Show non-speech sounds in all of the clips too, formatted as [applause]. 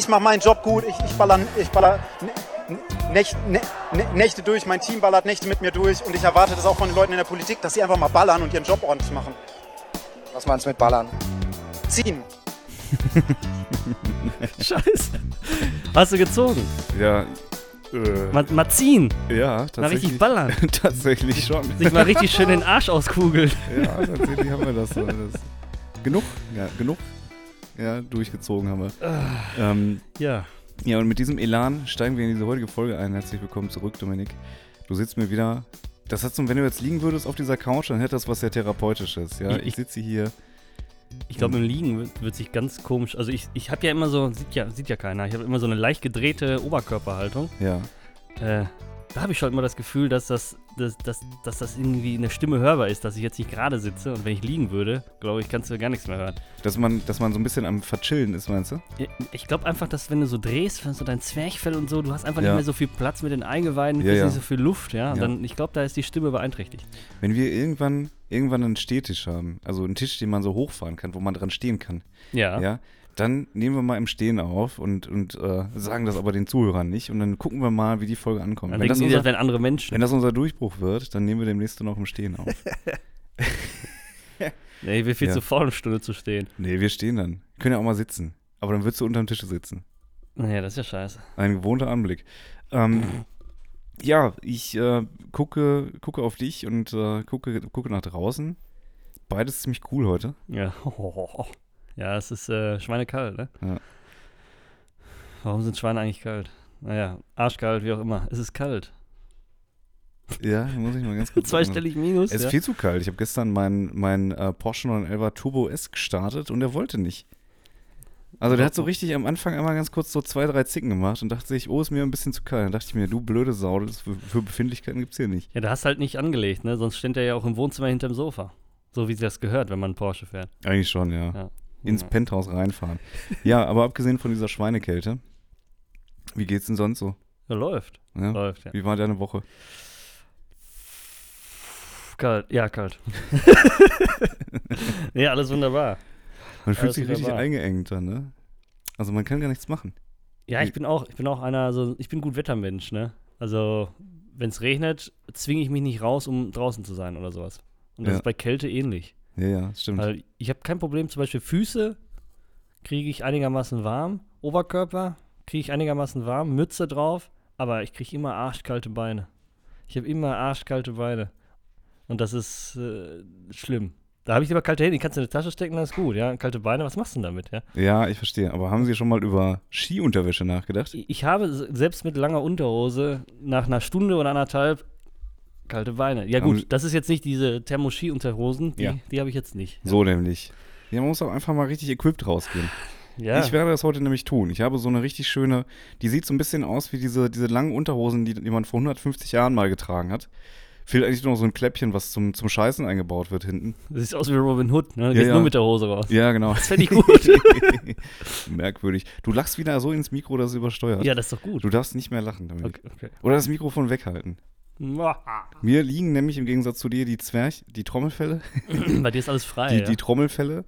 ich mache meinen Job gut, ich, ich baller, ich baller Nächte, Nächte durch, mein Team ballert Nächte mit mir durch und ich erwarte das auch von den Leuten in der Politik, dass sie einfach mal ballern und ihren Job ordentlich machen. Was meinst du mit ballern? Ziehen. [laughs] Scheiße. Hast du gezogen? Ja. Äh, Mal, mal ziehen. ja, Mal tatsächlich. richtig ballern. [laughs] tatsächlich schon. Sich mal richtig schön den Arsch auskugeln. Ja, tatsächlich haben wir das. so. das genug, ja, genug. Ja, durchgezogen haben wir. Ähm, Ja. ja, und mit diesem Elan steigen wir in diese heutige Folge ein. Herzlich willkommen zurück, Dominik. Du sitzt mir wieder. Das hat so, wenn du jetzt liegen würdest auf dieser Couch, dann hätte das was sehr Therapeutisches. Ja, Ich- ich sitze hier. Ich glaube, im Liegen wird, wird sich ganz komisch. Also ich, ich habe ja immer so, sieht ja, sieht ja keiner, ich habe immer so eine leicht gedrehte Oberkörperhaltung. Ja. Äh, da habe ich schon immer das Gefühl, dass das, dass, dass, dass das irgendwie in der Stimme hörbar ist, dass ich jetzt nicht gerade sitze und wenn ich liegen würde, glaube ich, kannst du gar nichts mehr hören. Dass man, dass man so ein bisschen am Verchillen ist, meinst du? Ich- glaube einfach, dass wenn du so drehst, so dein Zwerchfell und so, du hast einfach Ja. nicht mehr so viel Platz mit den Eingeweiden, Ja, ja, ja. nicht so viel Luft, Ja. Dann, ich glaube, da ist die Stimme beeinträchtigt. Wenn wir irgendwann, irgendwann einen Stehtisch haben, also einen Tisch, den man so hochfahren kann, wo man dran stehen kann, Ja. ja, dann nehmen wir mal im Stehen auf und, und äh, sagen das aber den Zuhörern nicht und dann gucken wir mal, wie die Folge ankommt. Dann Wenn das, unser, das andere Menschen. wenn das unser Durchbruch wird, dann nehmen wir demnächst noch im Stehen auf. [laughs] Nee, wir viel Ja. zu faul, eine Stunde zu stehen. nee, wir stehen dann. Können ja auch mal sitzen. Aber dann würdest du unterm Tisch sitzen. Naja, das ist ja scheiße. Ein gewohnter Anblick. Ähm, [clears throat] ja, ich äh, gucke, gucke auf dich und äh, gucke, gucke nach draußen. Beides ziemlich cool heute. Ja. [laughs] Ja, es ist äh, schweinekalt, ne? Ja. Warum sind Schweine eigentlich kalt? Naja, arschkalt, wie auch immer. Es ist kalt. Ja, muss ich mal ganz [laughs] kurz Zweistellig Minus. Es ist ja. viel zu kalt. Ich habe gestern meinen mein, äh, Porsche 911 Turbo S gestartet und der wollte nicht. Also der hat so richtig am Anfang einmal ganz kurz so zwei, drei Zicken gemacht und dachte sich, oh, ist mir ein bisschen zu kalt. Dann dachte ich mir, du blöde Sau, das für, für Befindlichkeiten gibt's hier nicht. ja, da hast halt nicht angelegt, ne? Sonst steht er ja auch im Wohnzimmer hinterm Sofa. So wie sich das gehört, wenn man einen Porsche fährt. Eigentlich schon, ja. Ja. Ins Ja. Penthouse reinfahren. ja, aber abgesehen von dieser Schweinekälte, wie geht's denn sonst so? Ja, läuft. Ja? Läuft, ja. Wie war deine Woche? Kalt, ja, kalt. [laughs] nee, alles wunderbar. Man fühlt Alles sich richtig wunderbar. eingeengt dann, ne? Also man kann gar nichts machen. Ja, ich bin auch, ich bin auch einer, also ich bin gut Wettermensch, ne? Also, wenn es regnet, zwinge ich mich nicht raus, um draußen zu sein oder sowas. Und das Ja. ist bei Kälte ähnlich. Ja, ja, stimmt. Weil ich habe kein Problem, zum Beispiel Füße kriege ich einigermaßen warm, Oberkörper kriege ich einigermaßen warm, Mütze drauf, aber ich kriege immer arschkalte Beine. Ich habe immer arschkalte Beine. Und das ist äh, schlimm. Da habe ich lieber kalte Hände, die kannst du in die Tasche stecken, dann ist gut, ja. Kalte Beine, was machst du denn damit, ja? ja, ich verstehe. Aber haben Sie schon mal über Skiunterwäsche nachgedacht? Ich habe selbst mit langer Unterhose nach einer Stunde oder anderthalb kalte Beine. Ja gut, das ist jetzt nicht diese Thermoski-Unterhosen, die, Ja. die habe ich jetzt nicht. So nämlich. Ja, man muss auch einfach mal richtig equipped rausgehen. Ja, Ich werde das heute nämlich tun. Ich habe so eine richtig schöne, die sieht so ein bisschen aus wie diese, diese langen Unterhosen, die, die man vor 150 Jahren mal getragen hat. Fehlt eigentlich nur noch so ein Kläppchen, was zum, zum Scheißen eingebaut wird hinten. das sieht aus wie Robin Hood, ne? Du Ja, gehst ja. nur mit der Hose raus. Ja, genau. Das fände ich [laughs] gut. Merkwürdig. Du lachst wieder so ins Mikro, dass es übersteuert. ja, das ist doch gut. Du darfst nicht mehr lachen damit. Okay, okay. Oder das Mikrofon weghalten. Mir liegen nämlich im Gegensatz zu dir die Zwerch, die Trommelfälle, [laughs] Bei dir ist alles frei. die, ja. die Trommelfälle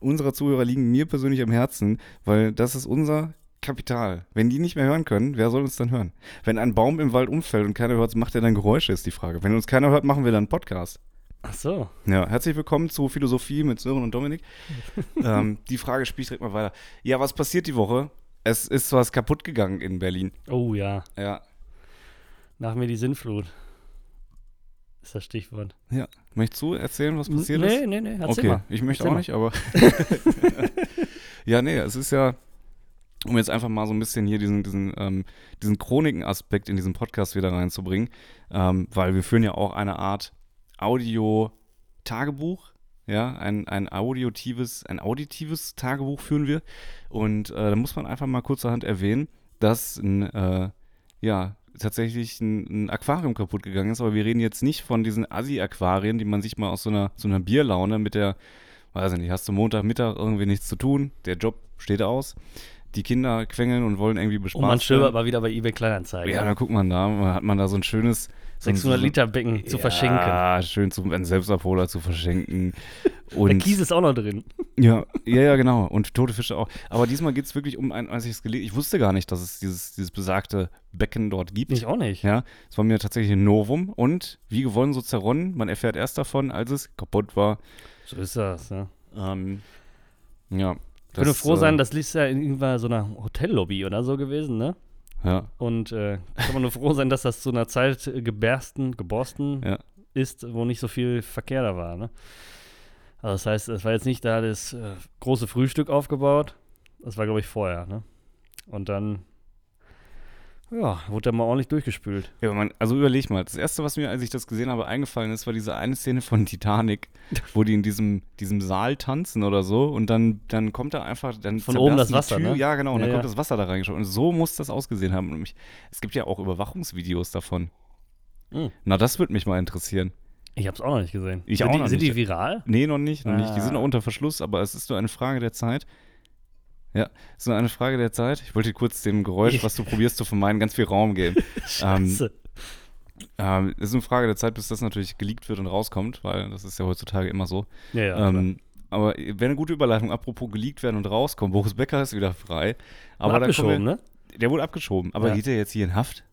unserer Zuhörer liegen mir persönlich am Herzen, weil das ist unser Kapital. Wenn die nicht mehr hören können, wer soll uns dann hören? Wenn ein Baum im Wald umfällt und keiner hört, macht er dann Geräusche, ist die Frage. Wenn uns keiner hört, machen wir dann einen Podcast. Ach so. Ja, herzlich willkommen zu Philosophie mit Sören und Dominik. [laughs] ähm, die Frage spiele ich direkt mal weiter. Ja, was passiert die Woche? Es ist was kaputt gegangen in Berlin. Oh ja. Ja. Nach mir die Sinnflut. Ist das Stichwort. Ja. Möchtest du erzählen, was passiert nee, ist? nee, nee, erzähl Okay, mal. ich möchte Erzähl auch mal. nicht, aber. [laughs] ja, nee, es ist ja, um jetzt einfach mal so ein bisschen hier diesen, diesen, ähm, diesen Chroniken-Aspekt in diesen Podcast wieder reinzubringen, ähm, weil wir führen ja auch eine Art Audio-Tagebuch. Ja, ein, ein auditives, ein auditives Tagebuch führen wir. Und äh, da muss man einfach mal kurzerhand erwähnen, dass ein, äh, ja, tatsächlich ein, ein Aquarium kaputt gegangen ist, aber wir reden jetzt nicht von diesen Assi-Aquarien, die man sich mal aus so einer, so einer Bierlaune mit der, weiß ich nicht, hast du Montagmittag irgendwie nichts zu tun, der Job steht aus. die Kinder quengeln und wollen irgendwie bespaßt Und man stöbert mal wieder bei eBay Kleinanzeigen. Ja, dann guckt man da, hat man da so ein schönes 600 so, Liter Becken zu ja, verschenken. Ja, schön zum einen Selbstabholer zu verschenken. [laughs] Der Und Kies ist auch noch drin. ja, ja, ja, genau. Und tote Fische auch. Aber diesmal geht es wirklich um ein, als ich es gelesen Ich wusste gar nicht, dass es dieses, dieses besagte Becken dort gibt. Ich auch nicht. Ja, es war mir tatsächlich ein Novum und wie gewonnen, so zerronnen. Man erfährt erst davon, als es kaputt war. So ist das, ja. Ähm, ja. Ich würde froh äh, sein, das ist ja in irgendwann so einer Hotellobby oder so gewesen, ne? Ja, Und äh, kann man nur froh sein, dass das zu einer Zeit äh, gebersten, geborsten Ja. ist, wo nicht so viel Verkehr da war, ne? Also das heißt, es war jetzt nicht da das äh, große Frühstück aufgebaut. Das war, glaube ich, vorher, ne? Und dann, ja, wurde da mal ordentlich durchgespült. Ja, man, also überleg mal, das erste, was mir, als ich das gesehen habe, eingefallen ist, war diese eine Szene von Titanic, [laughs] wo die in diesem, diesem Saal tanzen oder so und dann, dann kommt da einfach, dann Von oben das Wasser, Tür, ne? Ja, genau, und Ja, dann ja. kommt das Wasser da reingeschaut und so muss das ausgesehen haben. Und mich, es gibt ja auch Überwachungsvideos davon. Hm. Na, das würde mich mal interessieren. Ich habe es auch noch nicht gesehen. Ich sind auch die, noch sind nicht. die viral? Nee, noch nicht, noch nicht. Die sind Ah. noch unter Verschluss, aber es ist nur eine Frage der Zeit. Ja, es ist nur eine Frage der Zeit. Ich wollte dir kurz dem Geräusch, was du probierst zu vermeiden, ganz viel Raum geben. [laughs] ähm, Scheiße. ähm, es ist eine Frage der Zeit, bis das natürlich geleakt wird und rauskommt, weil das ist ja heutzutage immer so. ja, ja. ähm, aber wäre eine gute Überleitung, apropos geleakt werden und rauskommen. Boris Becker ist wieder frei. Aber kommen abgeschoben, wir, ne? Der wurde abgeschoben. Aber Ja. geht er jetzt hier in Haft?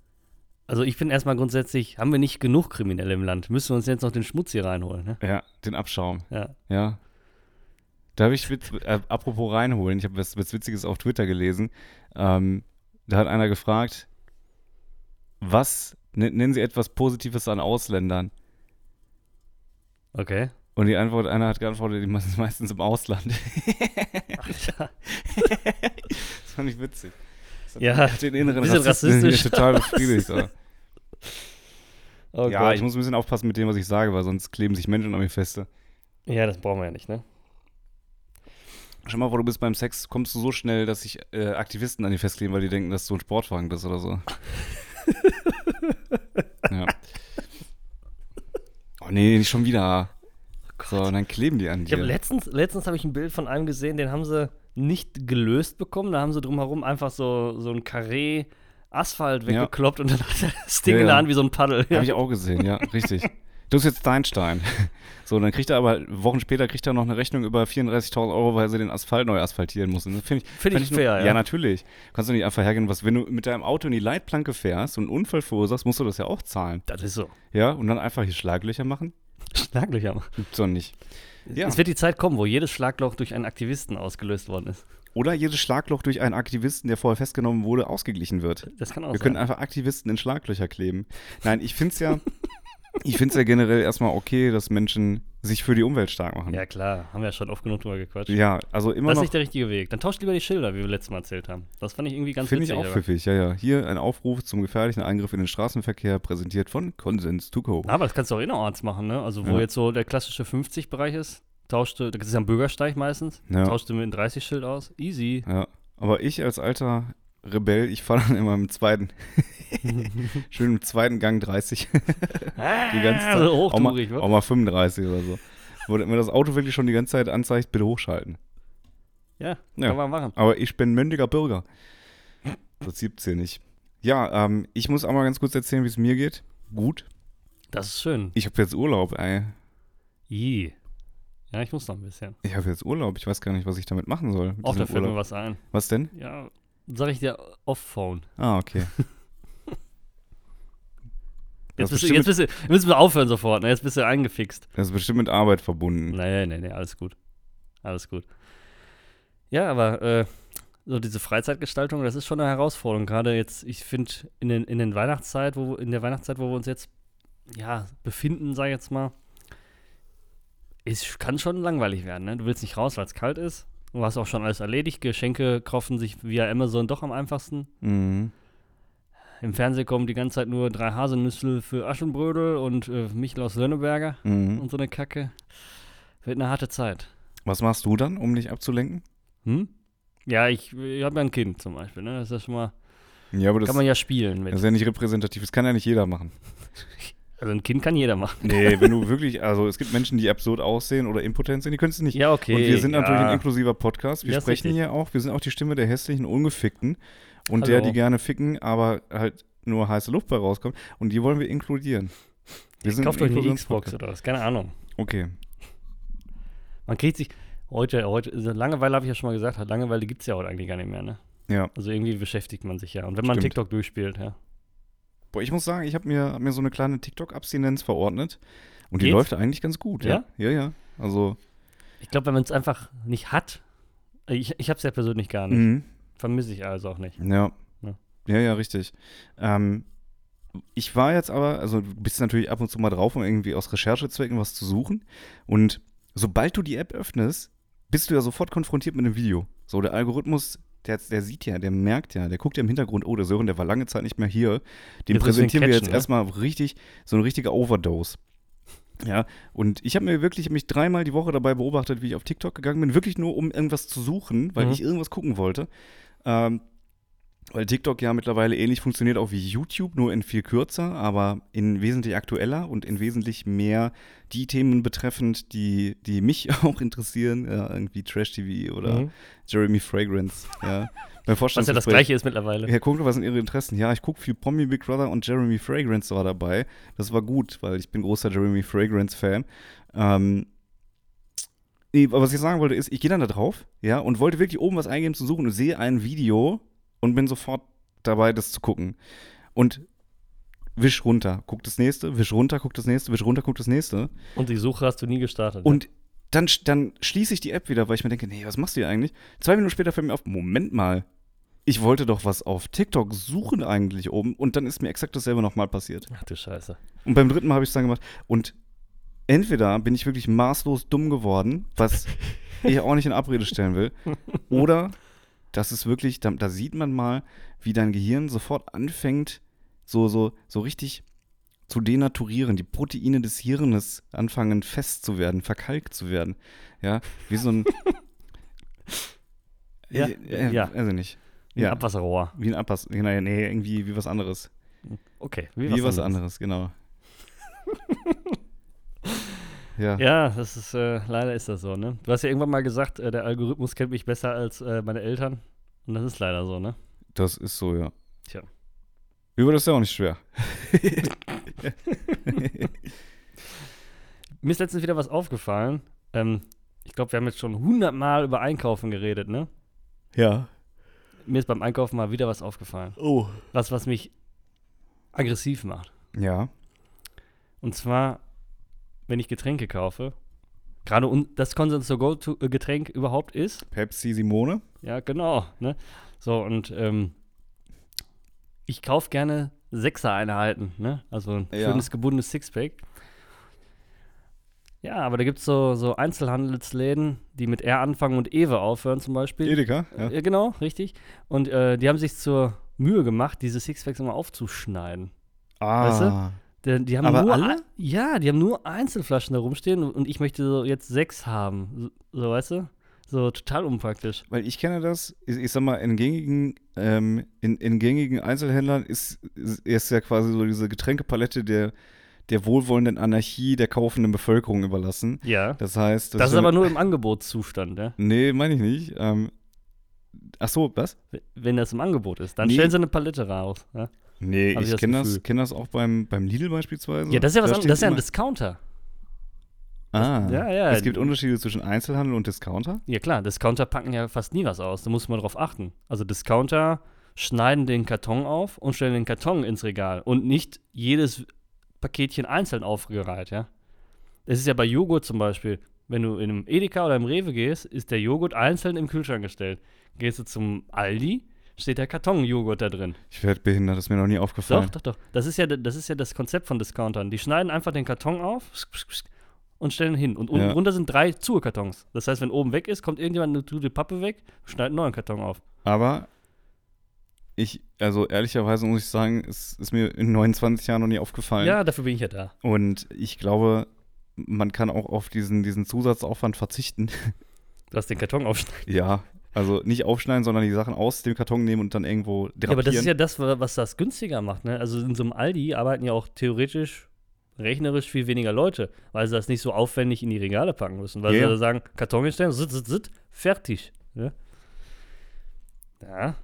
Also ich bin erstmal grundsätzlich, haben wir nicht genug Kriminelle im Land? Müssen wir uns jetzt noch den Schmutz hier reinholen, ne? Ja, den Abschaum. Ja. Ja. Da habe ich, witz, äh, apropos reinholen, ich habe was, was Witziges auf Twitter gelesen. Ähm, da hat einer gefragt, was, nen- nennen Sie etwas Positives an Ausländern? Okay. Und die Antwort, einer hat geantwortet, die sind meistens im Ausland. Alter. Das fand ich witzig. Das Ja, hat den inneren bisschen Rassisten rassistisch. total befriedigt. Oh ja, Gott. ich muss ein bisschen aufpassen mit dem, was ich sage, weil sonst kleben sich Menschen an mir feste. ja, das brauchen wir ja nicht, ne? Schau mal, wo du bist beim Sex, kommst du so schnell, dass sich äh, Aktivisten an dir festkleben, weil die denken, dass du ein Sportwagen bist oder so. [laughs] ja. Oh nee, nicht schon wieder. So, und dann kleben die an dir. letztens, letztens habe ich ein Bild von einem gesehen, den haben sie nicht gelöst bekommen. Da haben sie drumherum einfach so, so ein Karree Asphalt Ja. weggekloppt und dann hat er das Ding Ja, in der ja. Hand wie so ein Paddel. Habe ich auch gesehen, ja, richtig. [laughs] Du bist jetzt dein Stein. [laughs] So, dann kriegt er aber, Wochen später kriegt er noch eine Rechnung über 34.000 Euro, weil sie den Asphalt neu asphaltieren. Das finde ich, Finde ich nur- fair, ja. ja. natürlich. Kannst du nicht einfach hergehen, was, wenn du mit deinem Auto in die Leitplanke fährst und einen Unfall verursachst, musst du das ja auch zahlen. Das ist so. Ja, und dann einfach hier Schlaglöcher machen? Schlaglöcher machen. Gibt's doch nicht. Ja. Es wird die Zeit kommen, wo jedes Schlagloch durch einen Aktivisten ausgelöst worden ist. Oder jedes Schlagloch durch einen Aktivisten, der vorher festgenommen wurde, ausgeglichen wird. Das kann auch Wir sein. können einfach Aktivisten in Schlaglöcher kleben. Nein, ich finde es ja, [laughs] ich finde es ja generell erstmal okay, dass Menschen sich für die Umwelt stark machen. ja, klar. Haben wir ja schon oft genug drüber gequatscht. Ja, also immer das ist noch nicht der richtige Weg. Dann tauscht lieber die Schilder, wie wir letztes Mal erzählt haben. Das fand ich irgendwie ganz Finde ich auch pfiffig, ja, ja. Hier ein Aufruf zum gefährlichen Eingriff in den Straßenverkehr, präsentiert von Consens to Go. Aber das kannst du auch innerorts machen, ne? Also wo Ja. jetzt so der klassische 50-Bereich ist, tauschte, das ist ja ein Bürgersteig meistens, Ja. tauschte mit einem 30-Schild aus. Easy. Ja, aber ich als alter Rebell, ich fahre dann immer im zweiten, [laughs] schön im zweiten Gang 30, die ganze Zeit. Also auch, mal, auch mal 35 oder so. Wo mir das Auto wirklich schon die ganze Zeit anzeigt, bitte hochschalten. Ja, Ja. kann man machen. Aber ich bin mündiger Bürger. Das gibt's hier nicht. Ja, ähm, ich muss auch mal ganz kurz erzählen, wie es mir geht. Gut. Das ist schön. Ich habe jetzt Urlaub, ey. I. Ja, ich muss noch ein bisschen. Ich habe jetzt Urlaub. Ich weiß gar nicht, was ich damit machen soll. Auch da fällt mir was ein. was denn? Ja, sag ich dir off-phone. Ah, okay. [laughs] Jetzt, bist du, jetzt bist du, jetzt müssen wir aufhören sofort. Ne? Jetzt bist du eingefixt. Das ist bestimmt mit Arbeit verbunden. Nee, nee, nee, alles gut. Alles gut. Ja, aber äh, so diese Freizeitgestaltung, das ist schon eine Herausforderung. Gerade jetzt, ich finde, in, den, in den Weihnachtszeit, wo, in der Weihnachtszeit, wo wir uns jetzt ja, befinden, sag ich jetzt mal, es kann schon langweilig werden. Ne? Du willst nicht raus, weil es kalt ist. Du hast auch schon alles erledigt. Geschenke kaufen sich via Amazon doch am einfachsten. Mhm. Im Fernsehen kommen die ganze Zeit nur drei Haselnüsse für Aschenbrödel und äh, Michel aus Lönneberger Mhm. und so eine Kacke. Wird eine harte Zeit. Was machst du dann, um dich abzulenken? Hm? Ja, ich, ich habe ja ein Kind zum Beispiel, ne? Das ist ja schon mal, Ja, aber das, kann man ja spielen mit. das ist ja nicht repräsentativ. Das kann ja nicht jeder machen. [laughs] Also ein Kind kann jeder machen. Nee, wenn du wirklich, also es gibt Menschen, die absurd aussehen oder impotent sind, die können es nicht. Ja, okay. Und wir sind natürlich ja. ein inklusiver Podcast. Wir Ja, sprechen hier auch, wir sind auch die Stimme der hässlichen, ungefickten und der, Hallo. die gerne ficken, aber halt nur heiße Luft bei rauskommt. Und die wollen wir inkludieren. Wir sind Kauft euch eine. Xbox oder was, keine Ahnung. Okay. Man kriegt sich, heute, heute, also Langeweile habe ich ja schon mal gesagt, Langeweile gibt es ja heute eigentlich gar nicht mehr, ne? Ja. Also irgendwie beschäftigt man sich ja. Und wenn man Stimmt. TikTok durchspielt, ja. Boah, ich muss sagen, ich habe mir, hab mir so eine kleine TikTok-Abstinenz verordnet. Und die Geht's? läuft eigentlich ganz gut, ja? Ja, ja. Also, Ich glaube, wenn man es einfach nicht hat, ich, ich habe es ja persönlich gar nicht. mhm. Vermisse ich also auch nicht. Ja. Ja. Ja, ja, richtig. Ähm, ich war jetzt aber, also du bist natürlich ab und zu mal drauf, um irgendwie aus Recherchezwecken was zu suchen. Und sobald du die App öffnest, bist du ja sofort konfrontiert mit einem Video. So, der Algorithmus, der, der sieht ja, der merkt ja, der guckt ja im Hintergrund, oh, der Sören, der war lange Zeit nicht mehr hier. Den Jetzt müssen wir präsentieren jetzt catchen, ne? erstmal richtig, so eine richtige Overdose. Ja, und ich habe mir wirklich, mich dreimal die Woche dabei beobachtet, wie ich auf TikTok gegangen bin, wirklich nur um irgendwas zu suchen, weil Mhm. ich irgendwas gucken wollte. Ähm, weil TikTok ja mittlerweile ähnlich funktioniert auch wie YouTube, nur in viel kürzer, aber in wesentlich aktueller und in wesentlich mehr die Themen betreffend, die, die mich [laughs] auch interessieren, ja, irgendwie Trash-TV oder Mhm. Jeremy Fragrance. Ja. Was ja das gleiche ist mittlerweile. Herr Kunkle, was sind Ihre Interessen? Ja, ich gucke viel Promi Big Brother und Jeremy Fragrance war dabei. Das war gut, weil ich bin großer Jeremy Fragrance-Fan. Ähm, was ich sagen wollte ist, ich gehe dann da drauf, ja, und wollte wirklich oben was eingeben zu suchen und sehe ein Video und bin sofort dabei, das zu gucken. Und wisch runter, guck das nächste, wisch runter, guck das nächste, wisch runter, guck das nächste. Und die Suche hast du nie gestartet. Und dann, dann schließe ich die App wieder, weil ich mir denke, nee, was machst du hier eigentlich? Zwei Minuten später fällt mir auf, Moment mal, ich wollte doch was auf TikTok suchen eigentlich oben und dann ist mir exakt dasselbe nochmal passiert. Ach du Scheiße. Und beim dritten Mal habe ich es dann gemacht und entweder bin ich wirklich maßlos dumm geworden, was [laughs] ich auch nicht in Abrede stellen will, oder das ist wirklich, da, da sieht man mal, wie dein Gehirn sofort anfängt, so, so, so richtig zu denaturieren, die Proteine des Hirnes anfangen fest zu werden, verkalkt zu werden. Ja, wie so ein. [laughs] Ja, äh, ja. Also nicht. Ein Ja, Abwasserrohr. wie ein Abpass. Nee, nee, irgendwie wie was anderes. Okay. Wie, was, anderes. genau. Ja. Ja, das ist, äh, leider ist das so, ne? Du hast ja irgendwann mal gesagt, äh, der Algorithmus kennt mich besser als äh, meine Eltern. Und das ist leider so, ne? Das ist so, ja. Tja. Über das ist ja auch nicht schwer. [laughs] Mir ist letztens wieder was aufgefallen. Ähm, ich glaube, wir haben jetzt schon hundertmal über Einkaufen geredet, ne? Ja. Mir ist beim Einkaufen mal wieder was aufgefallen. Oh. Was, was mich aggressiv macht. Ja. Und zwar, wenn ich Getränke kaufe, gerade das Konsens to Go-Getränk überhaupt ist, Pepsi Simone. Ja, genau. Ne? So, und ähm, ich kaufe gerne Sechser-Einheiten, ne? Also ein Ja. schönes gebundenes Sixpack. Ja, aber da gibt es so, so Einzelhandelsläden, die mit R anfangen und Ewe aufhören zum Beispiel. Edeka. Ja. Ja, genau, richtig. Und äh, die haben sich zur Mühe gemacht, diese Sixpacks immer aufzuschneiden. Ah. Weißt du? Die, die haben Aber nur alle? Ja, die haben nur Einzelflaschen da rumstehen und- ich möchte so jetzt sechs haben. So, so weißt du? So total unpraktisch. Weil ich kenne das, ich, ich sag mal, in gängigen, ähm, in, in gängigen Einzelhändlern ist, ist, ist ja quasi so diese Getränkepalette der, der wohlwollenden Anarchie der kaufenden Bevölkerung überlassen. Ja. Das heißt, Das, ist wenn- aber nur im Angebotszustand, ja? Nee, meine ich nicht. Ähm, ach so, was? Wenn das im Angebot ist. Dann Nee. stellen sie eine Palette raus. Ja, Nee, ich ich kenne das, kenn das auch beim, beim Lidl beispielsweise. ja das ist ja was Da anderes. Das ist ja ein Discounter. Ah, Ja, ja. Es gibt Unterschiede zwischen Einzelhandel und Discounter. Ja, klar. Discounter packen ja fast nie was aus. Da muss man drauf achten. Also, Discounter schneiden den Karton auf und stellen den Karton ins Regal. Und nicht jedes Paketchen einzeln aufgereiht, ja. Das ist ja bei Joghurt zum Beispiel. Wenn du in einem Edeka oder im Rewe gehst, ist der Joghurt einzeln im Kühlschrank gestellt. Gehst du zum Aldi, steht der Karton-Joghurt da drin. Ich werde behindert, das ist mir noch nie aufgefallen. Doch, doch, doch. Das ist, ja, das ist ja das Konzept von Discountern. Die schneiden einfach den Karton auf und stellen ihn hin. Und unten Ja. drunter sind drei Zuhe-Kartons. Das heißt, wenn oben weg ist, kommt irgendjemand eine tut die Pappe weg, schneidet einen neuen Karton auf. Aber ich, also ehrlicherweise muss ich sagen, es ist mir in 29 Jahren noch nie aufgefallen. Ja, dafür bin ich ja da. Und ich glaube, man kann auch auf diesen, diesen Zusatzaufwand verzichten. Du hast den Karton aufschneiden. ja, also nicht aufschneiden, sondern die Sachen aus dem Karton nehmen und dann irgendwo drapieren. Ja, aber das ist ja das, wa- was das günstiger macht. Ne? Also in so einem Aldi arbeiten ja auch theoretisch rechnerisch viel weniger Leute, weil sie das nicht so aufwendig in die Regale packen müssen. Weil Ja, sie ja. da sagen, Karton hinstellen, sit, sit, sit, fertig. Ja, ja,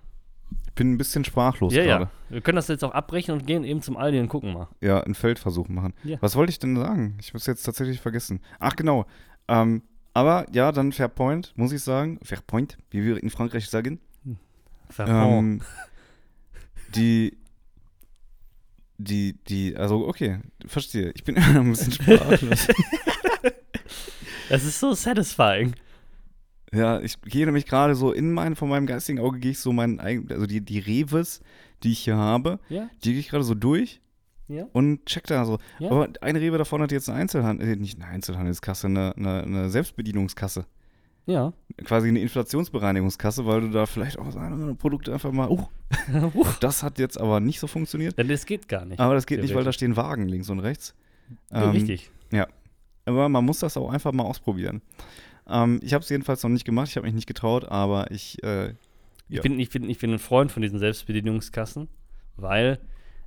Ich bin ein bisschen sprachlos ja, gerade. ja. Wir können das jetzt auch abbrechen und gehen eben zum Aldi und gucken mal. Ja. einen Feldversuch machen. Ja. Was wollte ich denn sagen? Ich muss jetzt tatsächlich vergessen. Ach, genau. Ähm, aber ja, dann Fair Point, muss ich sagen. Fair Point, wie wir in Frankreich sagen. Verpon. Ähm, die, die, die, also okay, verstehe. Ich bin [laughs] ein bisschen sprachlos. [laughs] Das ist so satisfying. ja, ich gehe nämlich gerade so in mein, von meinem geistigen Auge gehe ich so meinen eigenen, also die, die Reves, die ich hier habe, Ja, die gehe ich gerade so durch ja. und check da so. Ja. Aber eine Rewe davon hat jetzt eine Einzelhandel, äh, nicht eine Einzelhandelskasse, eine, eine, eine Selbstbedienungskasse. Ja. Quasi eine Inflationsbereinigungskasse, weil du da vielleicht auch so ein Produkte einfach mal, uh, [laughs] Huch. das hat jetzt aber nicht so funktioniert. Denn das geht gar nicht. Aber das geht nicht, weil da stehen Wagen links und rechts. Ja, Ähm, Richtig. Aber man muss das auch einfach mal ausprobieren. Ähm, ich habe es jedenfalls noch nicht gemacht, ich habe mich nicht getraut, aber ich, äh, ja. Ich, bin, ich, bin, ich bin ein Freund von diesen Selbstbedienungskassen, weil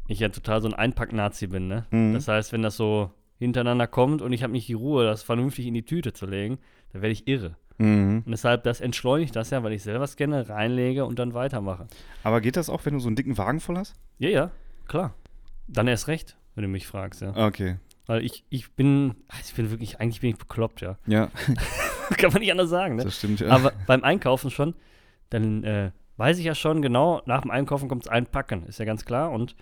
ich ja total so ein Einpack-Nazi bin. Ne? Mhm. Das heißt, wenn das so hintereinander kommt und ich habe nicht die Ruhe, das vernünftig in die Tüte zu legen, dann werde ich irre. Mhm. Und deshalb, das entschleunigt das ja, weil ich selber scanne, reinlege und dann weitermache. Aber geht das auch, wenn du so einen dicken Wagen voll hast? Ja, ja, klar. Dann erst recht, wenn du mich fragst, ja. Okay. Weil ich, ich bin, ach, ich bin wirklich, eigentlich bin ich bekloppt, ja. Ja, [laughs] Kann man nicht anders sagen, ne? das stimmt. Ja. Aber beim Einkaufen schon, dann äh, weiß ich ja schon genau, nach dem Einkaufen kommt es einpacken, ist ja ganz klar. Und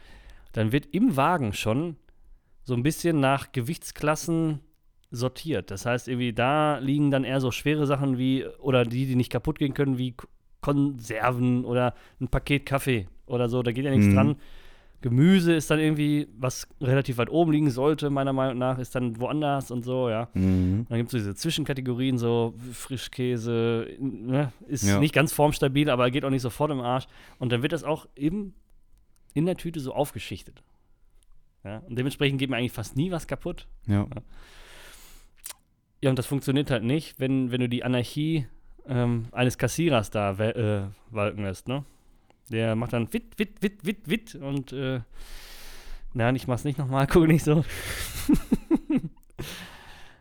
dann wird im Wagen schon so ein bisschen nach Gewichtsklassen sortiert. Das heißt, irgendwie da liegen dann eher so schwere Sachen wie, oder die, die nicht kaputt gehen können, wie Konserven oder ein Paket Kaffee oder so, da geht ja nichts Mhm. dran. Gemüse ist dann irgendwie, was relativ weit oben liegen sollte, meiner Meinung nach, ist dann woanders und so, ja. mhm. Dann gibt es so diese Zwischenkategorien, so Frischkäse, ne? ist Ja. nicht ganz formstabil, aber geht auch nicht sofort im Arsch. Und dann wird das auch eben in der Tüte so aufgeschichtet. Ja? Und dementsprechend geht mir eigentlich fast nie was kaputt. Ja. Ja, und das funktioniert halt nicht, wenn, wenn du die Anarchie ähm, eines Kassierers da äh, walten lässt, ne? Der macht dann wit, wit, wit, wit, wit und äh, nein, ich mach's nicht nochmal, [laughs] gucke nicht so. [laughs]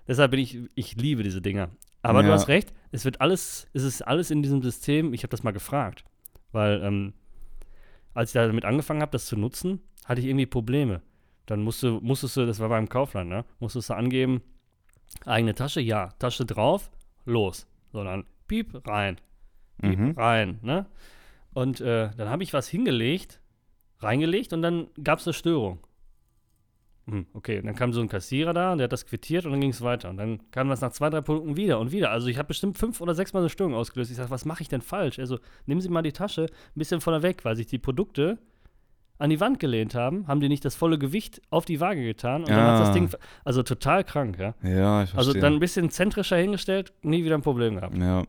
Deshalb bin ich, ich liebe diese Dinger. Aber du Ja. hast recht, es wird alles, es ist alles in diesem System, ich habe das mal gefragt, weil ähm, als ich damit angefangen habe, das zu nutzen, hatte ich irgendwie Probleme. Dann musst du, musstest du, das war beim Kaufland, ne? Musstest du angeben, eigene Tasche, ja, Tasche drauf, los. So, dann piep, rein, piep, Mhm. rein, ne? Und äh, dann habe ich was hingelegt, reingelegt und dann gab es eine Störung. Hm, okay, und dann kam so ein Kassierer da, der hat das quittiert und dann ging es weiter. Und dann kam das nach zwei, drei Punkten wieder und wieder. Also ich habe bestimmt fünf oder sechs Mal eine Störung ausgelöst. Ich sage, was mache ich denn falsch? Also nehmen Sie mal die Tasche ein bisschen von weg, weil sich die Produkte an die Wand gelehnt haben, haben die nicht das volle Gewicht auf die Waage getan und dann hat das Ah. Ding, also total krank, ja. Ja, ich verstehe. Also dann ein bisschen zentrischer hingestellt, nie wieder ein Problem gehabt. Ja.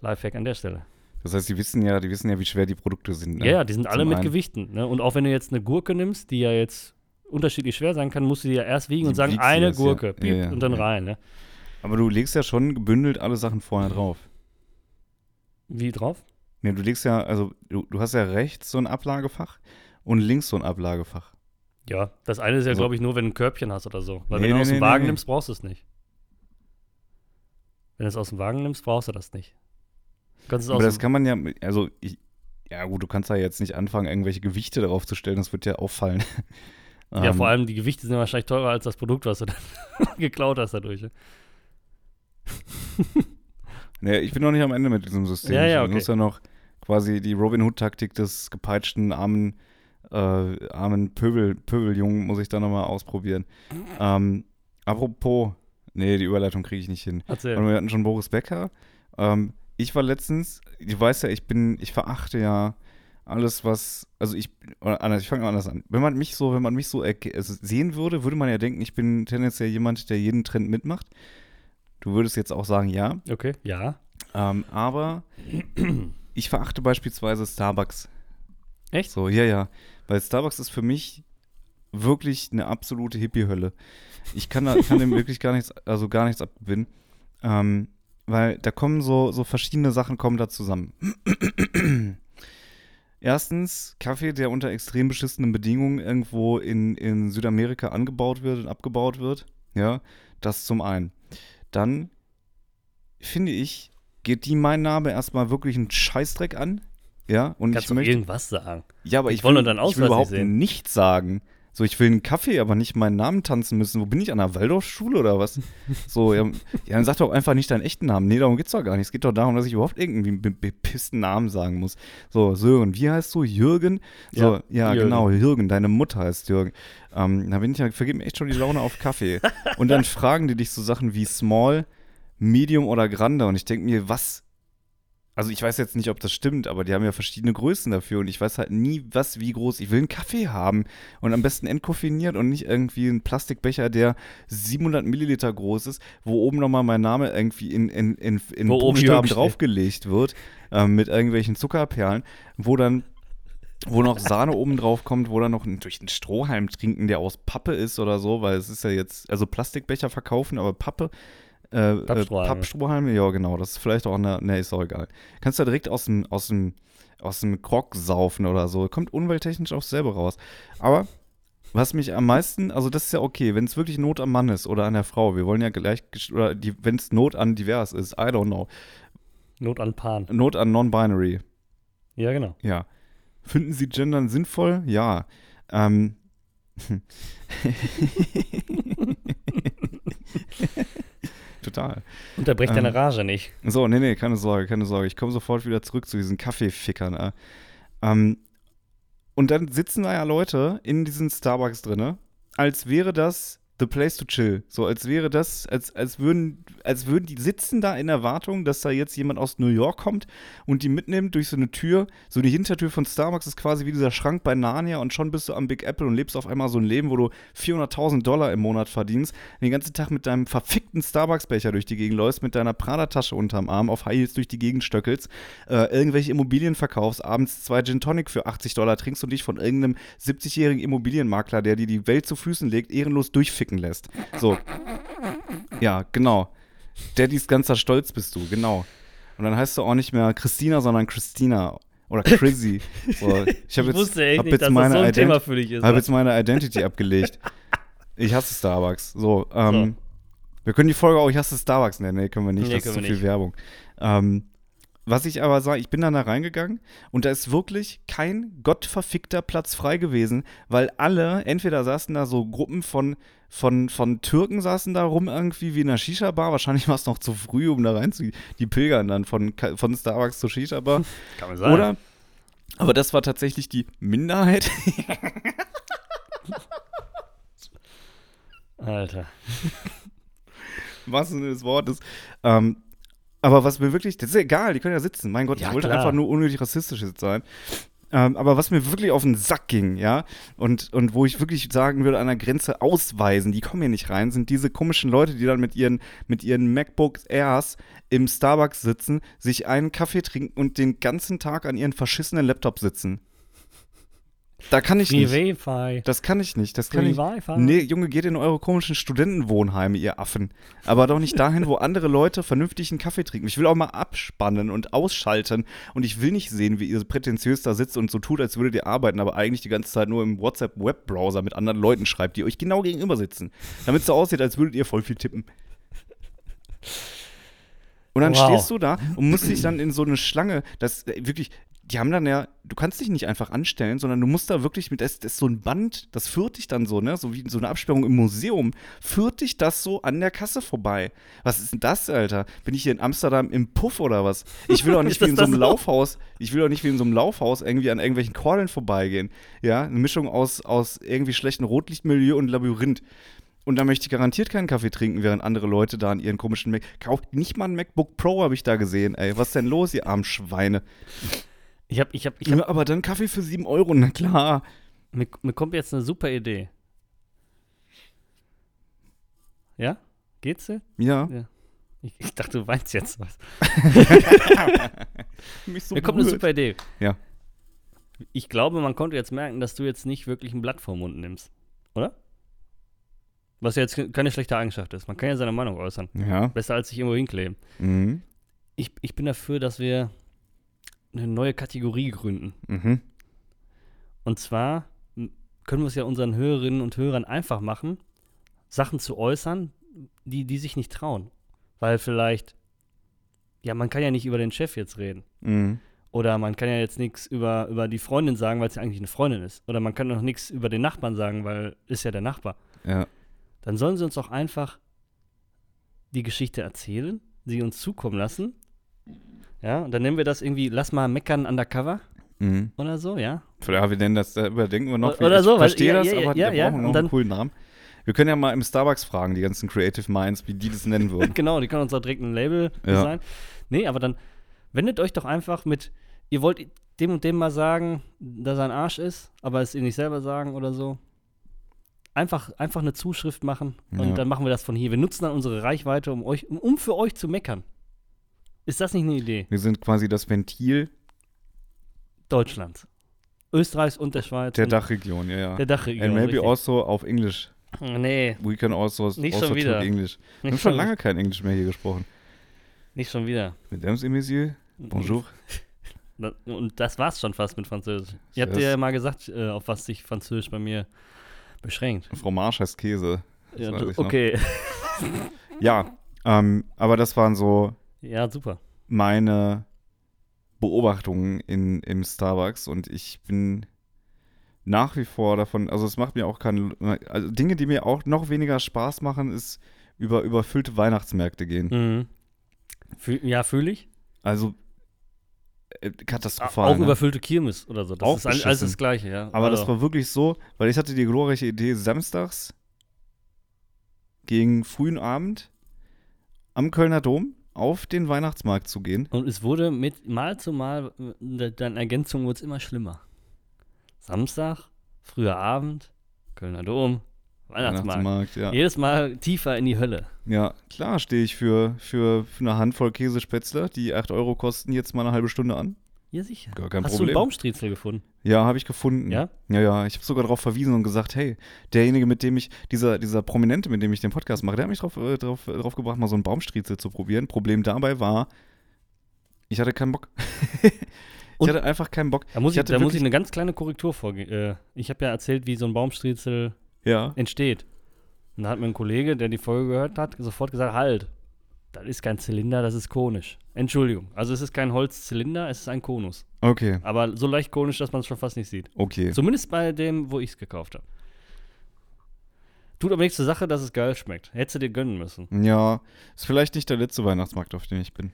Lifehack an der Stelle. Das heißt, die wissen ja, die wissen ja, wie schwer die Produkte sind. Ne? Ja, ja, die sind alle Zum mit einen. Gewichten. Ne? Und auch wenn du jetzt eine Gurke nimmst, die ja jetzt unterschiedlich schwer sein kann, musst du die ja erst wiegen Die und sagen, eine ja. Gurke, Ja, piep, ja, und dann ja. rein. Ne? Aber du legst ja schon gebündelt alle Sachen vorher drauf. Wie drauf? Ne, du legst ja, also du, du hast ja rechts so ein Ablagefach und links so ein Ablagefach. Ja, das eine ist ja, So. glaube ich, nur, wenn du ein Körbchen hast oder so. Weil Nee, wenn du nee, aus dem nee, Wagen nee. nimmst, brauchst du es nicht. Wenn du es aus dem Wagen nimmst, brauchst du das nicht. Du kannst es Aber das dem, kann man ja, also ich, ja gut, du kannst da jetzt nicht anfangen, irgendwelche Gewichte drauf zu stellen, das wird ja auffallen. [laughs] ja, Ähm, vor allem die Gewichte sind wahrscheinlich teurer als das Produkt, was du dann [laughs] geklaut hast dadurch. ne? [laughs] Nee, ich bin noch nicht am Ende mit diesem System. Ja, ja, Ich muss okay. ja noch quasi die Robin Hood-Taktik des gepeitschten armen, äh, armen Pöbel, Pöbeljungen muss ich da nochmal ausprobieren. Ähm, apropos, nee, die Überleitung kriege ich nicht hin. Erzähl. Wir hatten schon Boris Becker. Ähm, ich war letztens, du weißt ja, ich bin, ich verachte ja alles, was, also ich, oder anders, ich fange mal anders an. Wenn man mich so, wenn man mich so also sehen würde, würde man ja denken, ich bin tendenziell jemand, der jeden Trend mitmacht. Du würdest jetzt auch sagen, ja. Okay, ja. Ähm, aber ich verachte beispielsweise Starbucks. Echt? So, ja, ja. Weil Starbucks ist für mich wirklich eine absolute Hippie-Hölle. Ich kann, da, kann dem wirklich gar nichts, also gar nichts abgewinnen. Ähm, weil da kommen so, so verschiedene Sachen kommen da zusammen. Erstens, Kaffee, der unter extrem beschissenen Bedingungen irgendwo in, in Südamerika angebaut wird und abgebaut wird. Ja, das zum einen. Dann finde ich, geht die mein Name erstmal wirklich einen Scheißdreck an. Ja, und Kannst ich möchte. irgendwas sagen? Ja, aber Ich ich will, deinen ich will überhaupt nichts sagen. So, ich will einen Kaffee, aber nicht meinen Namen tanzen müssen. Wo bin ich an der Waldorfschule oder was? So, ja, ja, dann sag doch einfach nicht deinen echten Namen. Nee, darum geht's doch gar nicht. Es geht doch darum, dass ich überhaupt irgendwie einen be- bepissten Namen sagen muss. So, Sören, wie heißt du? Jürgen? So, ja, Ja, Jürgen. genau, Jürgen, deine Mutter heißt Jürgen. Ähm, da bin ich ja, vergib mir echt schon die Laune auf Kaffee. Und dann [laughs] fragen die dich so Sachen wie Small, Medium oder Grande. Und ich denke mir, was also ich weiß jetzt nicht, ob das stimmt, aber die haben ja verschiedene Größen dafür und ich weiß halt nie, was wie groß. Ich will einen Kaffee haben und am besten entkoffiniert und nicht irgendwie einen Plastikbecher, der 700 Milliliter groß ist, wo oben nochmal mein Name irgendwie in, in, in, in Wo Buchstaben draufgelegt wird ähm, mit irgendwelchen Zuckerperlen, wo dann wo noch Sahne oben drauf kommt, wo dann noch ein, durch einen Strohhalm trinken, der aus Pappe ist oder so, weil es ist ja jetzt, also Plastikbecher verkaufen, aber Pappe, äh, äh, Pappstrohhalme. Pappstrohhalme, ja genau, das ist vielleicht auch eine, ne, ist auch egal. Kannst du ja direkt aus dem, aus dem, aus dem Krog saufen oder so, kommt umwelttechnisch auch selber raus. Aber was mich am meisten, also das ist ja okay, wenn es wirklich Not am Mann ist oder an der Frau, wir wollen ja gleich, oder wenn es Not an divers ist, I don't know, Not an Pan. Not an non-binary, Ja, genau. ja. Finden Sie Gendern sinnvoll? Ja. Ähm. [laughs] [laughs] [laughs] Total. Unterbrech deine Ähm, Rage nicht. So, nee, nee, keine Sorge, keine Sorge. Ich komme sofort wieder zurück zu diesen Kaffeefickern. Äh. Ähm, und dann sitzen da ja Leute in diesen Starbucks drinne, als wäre das the place to chill. So, als wäre das, als, als würden, als würden die sitzen da in Erwartung, dass da jetzt jemand aus New York kommt und die mitnimmt durch so eine Tür. So die Hintertür von Starbucks ist quasi wie dieser Schrank bei Narnia und schon bist du am Big Apple und lebst auf einmal so ein Leben, wo du 400.000 Dollar im Monat verdienst, den ganzen Tag mit deinem verfickten Starbucks-Becher durch die Gegend läufst, mit deiner Prada-Tasche unterm Arm auf High Heels durch die Gegend stöckelst, äh, irgendwelche Immobilien verkaufst, abends zwei Gin Tonic für 80 Dollar trinkst und dich von irgendeinem 70-jährigen Immobilienmakler, der dir die Welt zu Füßen legt, ehrenlos durchficken lässt. So. Ja, genau. Daddys ganzer Stolz bist du, genau. Und dann heißt du auch nicht mehr Christina, sondern Christina. Oder Chrissy. So, [laughs] ich Ich jetzt, wusste echt hab nicht, jetzt dass das meine so ein Ident- Thema für dich ist. habe jetzt meine Identity abgelegt. Ich hasse Starbucks. So, ähm, wir können die Folge auch Ich hasse Starbucks nennen. Nee, können wir nicht. Nee, das ist zu wir viel nicht. Werbung. Ähm, was ich aber sage, ich bin dann da reingegangen und da ist wirklich kein gottverfickter Platz frei gewesen, weil alle, entweder saßen da so Gruppen von, von, von Türken saßen da rum irgendwie wie in einer Shisha-Bar. Wahrscheinlich war es noch zu früh, um da rein zu Die pilgern dann von, von Starbucks zur Shisha-Bar. [laughs] Kann man sagen. Oder, aber das war tatsächlich die Minderheit. [laughs] Alter. wahrsten Sinne des Wortes. Ähm, aber was mir wirklich, das ist egal, die können ja sitzen. Mein Gott, Ja, ich wollte klar. einfach nur unnötig rassistisch jetzt sein. Ähm, aber was mir wirklich auf den Sack ging, ja, und, und wo ich wirklich sagen würde, an der Grenze ausweisen, die kommen hier nicht rein, sind diese komischen Leute, die dann mit ihren, mit ihren MacBook Airs im Starbucks sitzen, sich einen Kaffee trinken und den ganzen Tag an ihren verschissenen Laptop sitzen. Da kann ich Free nicht. Wi-Fi. Das kann ich nicht. Das kann Free ich. Wi-Fi. Nee, Junge, geht in eure komischen Studentenwohnheime, ihr Affen. Aber doch nicht dahin, wo andere Leute vernünftig einen Kaffee trinken. Ich will auch mal abspannen und ausschalten. Und ich will nicht sehen, wie ihr prätentiös da sitzt und so tut, als würdet ihr arbeiten, aber eigentlich die ganze Zeit nur im WhatsApp-Webbrowser mit anderen Leuten schreibt, die euch genau gegenüber sitzen. Damit es so aussieht, als würdet ihr voll viel tippen. Und dann Wow. stehst du da und musst dich dann in so eine Schlange, das äh, wirklich, die haben dann ja, du kannst dich nicht einfach anstellen, sondern du musst da wirklich mit, das, das ist so ein Band, das führt dich dann so, ne, so wie so eine Absperrung im Museum, führt dich das so an der Kasse vorbei. Was ist denn das, Alter? Bin ich hier in Amsterdam im Puff oder was? Ich will doch nicht [laughs] wie in so einem? Laufhaus, ich will doch nicht wie in so einem Laufhaus irgendwie an irgendwelchen Kordeln vorbeigehen. Ja, eine Mischung aus, aus irgendwie schlechtem Rotlichtmilieu und Labyrinth. Und da möchte ich garantiert keinen Kaffee trinken, während andere Leute da an ihren komischen Mac. Kauft nicht mal ein MacBook Pro, habe ich da gesehen, ey. Was ist denn los, ihr armen Schweine? Ich hab, ich hab, ich hab, Ja, aber dann Kaffee für 7 Euro, na klar. mir, mir kommt jetzt eine super Idee. Ja? Geht's dir? Ja. Ich, ich dachte, du weinst jetzt was. [laughs] So Mir kommt eine super Idee. Ja. Ich glaube, man konnte jetzt merken, dass du jetzt nicht wirklich ein Blatt vorm Mund nimmst. Oder? Was ja jetzt keine schlechte Eigenschaft ist. Man kann ja seine Meinung äußern. Ja. Besser als sich irgendwo hinkleben. Mhm. Ich, ich bin dafür, dass wir eine neue Kategorie gründen. Mhm. Und zwar können wir es ja unseren Hörerinnen und Hörern einfach machen, Sachen zu äußern, die, die sich nicht trauen. Weil vielleicht, ja, man kann ja nicht über den Chef jetzt reden. Mhm. Oder man kann ja jetzt nichts über, über die Freundin sagen, weil es ja eigentlich eine Freundin ist. Oder man kann auch nichts über den Nachbarn sagen, weil ist ja der Nachbar. Ja. Dann sollen sie uns auch einfach die Geschichte erzählen, sie uns zukommen lassen. Ja, und dann nennen wir das irgendwie, lass mal meckern undercover Mhm. oder so, ja. Ja, wir nennen das, da überdenken wir noch. O- oder ich so, weil- verstehe ja, das, ja, aber ja, da ja, brauchen wir und noch dann- einen coolen Namen. Wir können ja mal im Starbucks fragen, die ganzen Creative Minds, wie die das nennen würden. [laughs] genau, die können uns auch direkt ein Label designen. Nee, aber dann wendet euch doch einfach mit, ihr wollt dem und dem mal sagen, dass er ein Arsch ist, aber es ihr nicht selber sagen oder so. Einfach, einfach eine Zuschrift machen und dann machen wir das von hier. Wir nutzen dann unsere Reichweite, um euch, um für euch zu meckern. Ist das nicht eine Idee? Wir sind quasi das Ventil Deutschlands. Österreichs und der Schweiz. der Dachregion, ja, ja. Der Dachregion. And maybe richtig. also auf Englisch. Nee, We can also, Nicht also schon wieder. talk English. Wir haben schon lange kein Englisch mehr hier gesprochen. nicht schon wieder. Mesdames et Messieurs, bonjour. [laughs] Und das war's schon fast mit Französisch. Ihr habt ja mal gesagt, äh, auf was sich Französisch bei mir beschränkt. Fromage heißt Käse. Ja, okay. Ja, ähm, aber das waren so Ja, super. meine Beobachtungen in, im Starbucks und ich bin nach wie vor davon, also es macht mir auch keine, also Dinge, die mir auch noch weniger Spaß machen, ist über überfüllte Weihnachtsmärkte gehen. Mhm. Fühl, ja, fühle ich. Also äh, katastrophal. Auch ne? überfüllte Kirmes oder so. Das Auch ist all- alles das Gleiche, ja. Aber das Also, war wirklich so, weil ich hatte die glorreiche Idee, samstags gegen frühen Abend am Kölner Dom auf den Weihnachtsmarkt zu gehen. Und es wurde mit Mal zu Mal, äh, de- deine Ergänzung wurde es immer schlimmer. Samstag, früher Abend, Kölner Dom, Weihnachtsmarkt. ja. Jedes Mal tiefer in die Hölle. Ja, klar stehe ich für, für, für eine Handvoll Käsespätzle, die 8 Euro kosten, jetzt mal eine halbe Stunde an. Ja, sicher. Gar kein Hast du Problem. einen Baumstriezel gefunden? Ja, habe ich gefunden. Ja? Ja, ja. Ich habe sogar darauf verwiesen und gesagt, hey, derjenige, mit dem ich, dieser, dieser Prominente, mit dem ich den Podcast mache, der hat mich drauf, äh, drauf, äh, drauf gebracht, mal so einen Baumstriezel zu probieren. Problem dabei war, ich hatte keinen Bock. [laughs] ich hatte einfach keinen Bock. Da muss ich, hatte da muss ich eine ganz kleine Korrektur vorgehen. Äh, ich habe ja erzählt, wie so ein Baumstriezel Ja. entsteht. Und da hat mir ein Kollege, der die Folge gehört hat, sofort gesagt, halt, das ist kein Zylinder, das ist konisch. Entschuldigung. Also es ist kein Holzzylinder, es ist ein Konus. Okay, Aber so leicht konisch, dass man es schon fast nicht sieht. okay. Zumindest bei dem, wo ich es gekauft habe. Tut aber nichts zur Sache, dass es geil schmeckt. Hättest du dir gönnen müssen. Ja, ist vielleicht nicht der letzte Weihnachtsmarkt, auf dem ich bin.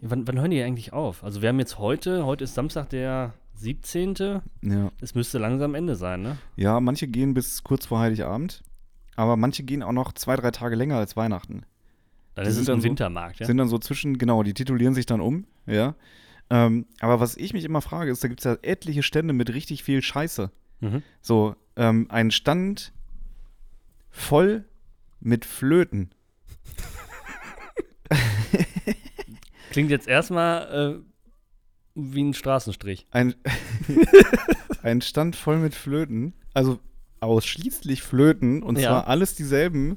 Wann, wann hören die eigentlich auf? Also wir haben jetzt heute, heute ist Samstag der 17. Ja. Es müsste langsam Ende sein, ne? Ja, manche gehen bis kurz vor Heiligabend, aber manche gehen auch noch zwei, drei Tage länger als Weihnachten. Dann Die ist es ein so- Wintermarkt, ja? Sind dann so zwischen, genau, die titulieren sich dann um, ja. Ähm, aber was ich mich immer frage, ist, da gibt es ja etliche Stände mit richtig viel Scheiße. Mhm. So, ähm, ein Stand voll mit Flöten. [laughs] Klingt jetzt erstmal äh, wie ein Straßenstrich. Ein, [laughs] ein Stand voll mit Flöten, also ausschließlich Flöten und Ja. zwar alles dieselben.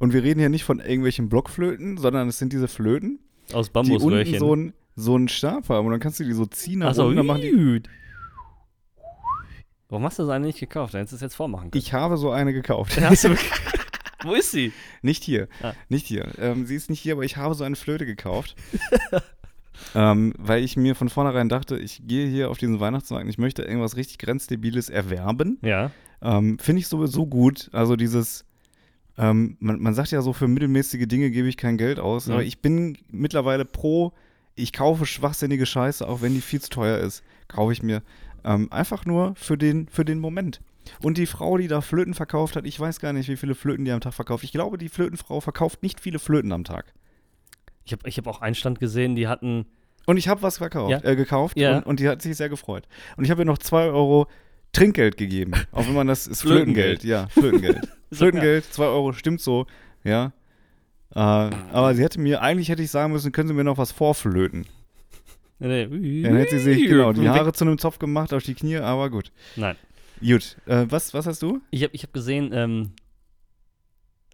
Und wir reden hier nicht von irgendwelchen Blockflöten, sondern es sind diese Flöten, Aus die unten Bambusröhrchen. so, ein, so einen Stab haben und dann kannst du die so ziehen nach Achso, oben, dann machen die. Warum hast du das eine nicht gekauft? Dann hättest du es jetzt vormachen können. Ich habe so eine gekauft. [laughs] Hast du [laughs] wirklich- Wo ist sie? Nicht hier. Ah. Nicht hier. Ähm, sie ist nicht hier, aber ich habe so eine Flöte gekauft. [laughs] ähm, weil ich mir von vornherein dachte, ich gehe hier auf diesen Weihnachtsmarkt und ich möchte irgendwas richtig grenzdebiles erwerben. Ja. Ähm, Finde ich sowieso gut. Also dieses, ähm, man, man sagt ja so, für mittelmäßige Dinge gebe ich kein Geld aus. Mhm. Aber ich bin mittlerweile pro, ich kaufe schwachsinnige Scheiße, auch wenn die viel zu teuer ist, kaufe ich mir. Ähm, einfach nur für den, für den Moment. Und die Frau, die da Flöten verkauft hat, ich weiß gar nicht, wie viele Flöten die am Tag verkauft. Ich glaube, die Flötenfrau verkauft nicht viele Flöten am Tag. Ich habe ich hab auch einen Stand gesehen, die hatten. Und ich habe was verkauft, Ja. äh, gekauft Ja. und, und die hat sich sehr gefreut. Und ich habe ihr noch 2 Euro Trinkgeld gegeben. Auch wenn man das ist Flötengeld. Ja, Flötengeld. [laughs] Flötengeld, 2 Euro, stimmt so. Ja. Äh, aber sie hätte mir, eigentlich hätte ich sagen müssen, können Sie mir noch was vorflöten. Dann hätte sie sich, genau, die Haare zu einem Zopf gemacht auf die Knie, aber gut. Nein. Gut. Äh, was, was hast du? Ich habe ich hab gesehen, ähm,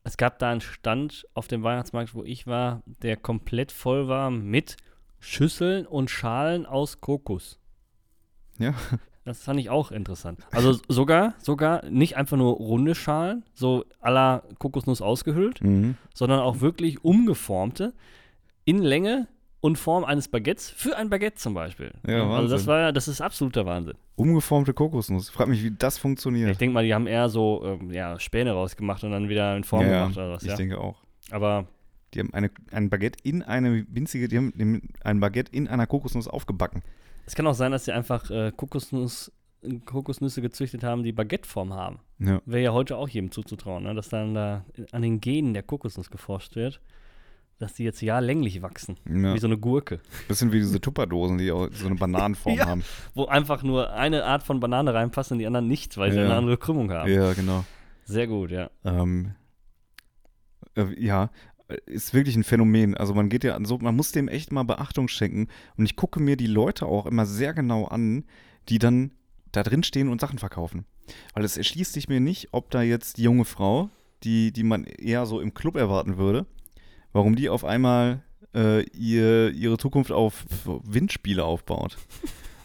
es gab da einen Stand auf dem Weihnachtsmarkt, wo ich war, der komplett voll war mit Schüsseln und Schalen aus Kokos. Ja. Das fand ich auch interessant. Also sogar, sogar nicht einfach nur runde Schalen, so à la Kokosnuss ausgehöhlt, Mhm. sondern auch wirklich umgeformte in Länge und Form eines Baguettes für ein Baguette zum Beispiel. Ja, also das Wahnsinn. war ja, das ist absoluter Wahnsinn. Umgeformte Kokosnuss. Ich frage mich, wie das Ich funktioniert. denke mal, die haben eher so ähm, ja, Späne rausgemacht und dann wieder in Form ja, gemacht oder was. ich Ja. denke auch. Aber Die haben eine, ein Baguette in eine winzige, die haben ein Baguette in einer Kokosnuss aufgebacken. Es kann auch sein, dass sie einfach äh, Kokosnuss, Kokosnüsse gezüchtet haben, die Baguetteform haben. Ja. Wäre ja heute auch jedem zuzutrauen, ne? dass dann da an den Genen der Kokosnuss geforscht wird, dass die jetzt ja länglich wachsen, ja. wie so eine Gurke, Bisschen wie diese Tupperdosen, die auch so eine Bananenform [laughs] Ja. haben. wo einfach nur eine Art von Banane reinpasst und die anderen nicht, weil sie Ja. eine andere Krümmung haben. Ja, genau. Sehr gut, ja. Ähm, äh, ja, ist wirklich ein Phänomen. Also man geht ja an so, man muss dem echt mal Beachtung schenken. Und ich gucke mir die Leute auch immer sehr genau an, die dann da drin stehen und Sachen verkaufen. Weil es erschließt sich mir nicht, ob da jetzt die junge Frau, die, die man eher so im Club erwarten würde, warum die auf einmal äh, ihr, ihre Zukunft auf Windspiele aufbaut.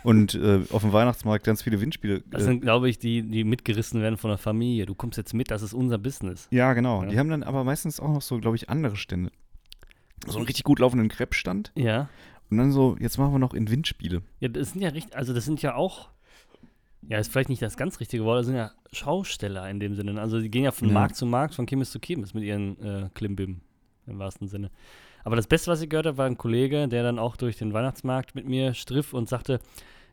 Und äh, auf dem Weihnachtsmarkt ganz viele Windspiele. Das äh, sind, glaube ich, die, die mitgerissen werden von der Familie. Du kommst jetzt mit, das ist unser Business. Ja, genau. Ja. Die haben dann aber meistens auch noch so, glaube ich, andere Stände. So einen richtig gut laufenden Crepe-Stand. Ja. Und dann so, jetzt machen wir noch in Windspiele. Ja, das sind ja richtig, also das sind ja auch, ja, ist vielleicht nicht das ganz richtige Wort, das sind ja Schausteller in dem Sinne. Also die gehen ja von Ja. Markt zu Markt, von Kirmes zu Kirmes mit ihren äh, Klimbim im wahrsten Sinne. Aber das Beste, was ich gehört habe, war ein Kollege, der dann auch durch den Weihnachtsmarkt mit mir striff und sagte,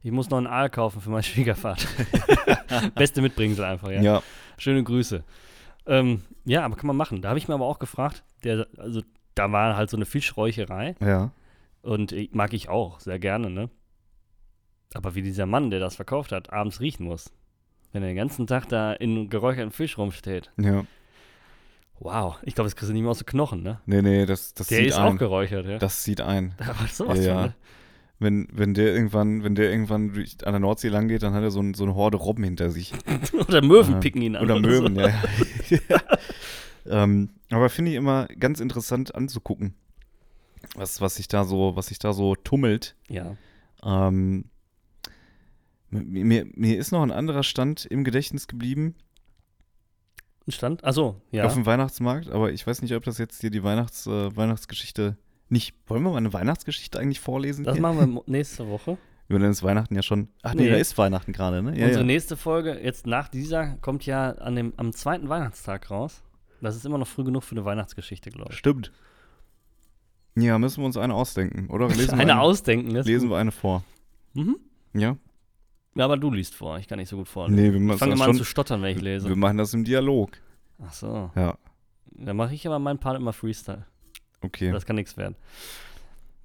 ich muss noch einen Aal kaufen für meinen [laughs] Schwiegervater. [laughs] Beste Mitbringsel einfach, ja. Ja. Schöne Grüße. Ähm, ja, aber kann man machen. Da habe ich mir aber auch gefragt, der, also da war halt so eine Fischräucherei. Ja. Und ich, mag ich auch, sehr gerne, ne? Aber wie dieser Mann, der das verkauft hat, abends riechen muss. Wenn er den ganzen Tag da in geräuchertem Fisch rumsteht. Ja. Wow, ich glaube, das kriegst du nicht mehr aus den Knochen, ne? Nee, nee, das, das Der zieht ist ein. auch geräuchert, ja. das zieht ein. [laughs] Aber sowas Ja, ja. Wenn, wenn der irgendwann, wenn der irgendwann an der Nordsee lang geht, dann hat er so, ein, so eine Horde Robben hinter sich. [laughs] Oder Möwen Ja. picken ihn an. Oder Möwen, so. ja. ja. [laughs] ähm, aber finde ich immer ganz interessant anzugucken, was, was sich da so, was sich da so tummelt. Ja. Ähm, mir, mir ist noch ein anderer Stand im Gedächtnis geblieben Ein Stand? Achso, ja. auf dem Weihnachtsmarkt, aber ich weiß nicht, ob das jetzt hier die Weihnachts, äh, Weihnachtsgeschichte nicht. Wollen wir mal eine Weihnachtsgeschichte eigentlich vorlesen? das hier? machen wir nächste Woche. [laughs] Wir dann ist Weihnachten ja schon. Ach nee, Nee. da ist Weihnachten gerade, ne? Ja, Unsere ja. nächste Folge, jetzt nach dieser, kommt ja an dem, am zweiten Weihnachtstag raus. Das ist immer noch früh genug für eine Weihnachtsgeschichte, glaube ich. Stimmt. Ja, müssen wir uns eine ausdenken, oder? Lesen [laughs] wir Eine ausdenken, Lesen wir eine vor. Mhm. Ja? Ja, aber du liest vor. Ich kann nicht so gut vorlesen. Nee, wir ich fange das immer an schon. zu stottern, wenn ich lese. Wir machen das im Dialog. Ach so. Ja, Dann mache ich aber meinen Part immer Freestyle. okay. Das kann nichts werden.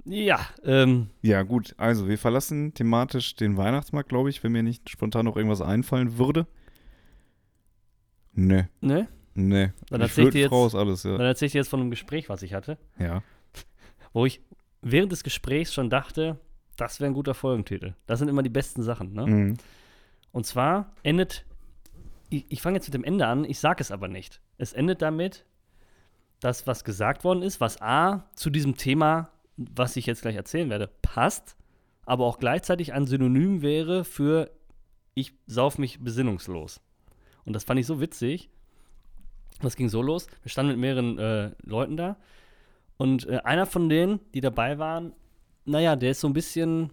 Ja, ähm, Ja, gut. Also, wir verlassen thematisch den Weihnachtsmarkt, glaube ich, wenn mir nicht spontan noch irgendwas einfallen würde. Nee, ne? nee. Dann erzähl ich dir jetzt- ist alles, ja. Dann erzähle ich dir jetzt von einem Gespräch, was ich hatte, Ja. wo ich während des Gesprächs schon dachte, das wäre ein guter Folgentitel. Das sind immer die besten Sachen, ne? Mhm. Und zwar endet, ich, ich fange jetzt mit dem Ende an, ich sage es aber nicht. Es endet damit, dass was gesagt worden ist, was A zu diesem Thema, was ich jetzt gleich erzählen werde, passt, aber auch gleichzeitig ein Synonym wäre für ich sauf mich besinnungslos. Und das fand ich so witzig. Das ging so los. Wir standen mit mehreren äh, Leuten da. Und äh, einer von denen, die dabei waren, naja, der ist so ein bisschen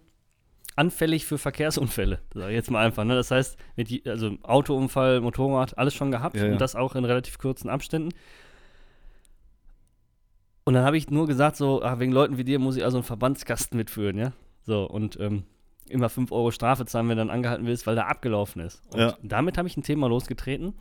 anfällig für Verkehrsunfälle, [laughs] sag ich jetzt mal einfach. Ne? Das heißt, mit also Autounfall, Motorrad, alles schon gehabt Ja, ja. und das auch in relativ kurzen Abständen. Und dann habe ich nur gesagt, so, ah, wegen Leuten wie dir muss ich also einen Verbandskasten mitführen, ja. So, und ähm, immer 5 Euro Strafe zahlen, wenn du dann angehalten wirst, weil der abgelaufen ist. Und Ja. damit habe ich ein Thema losgetreten.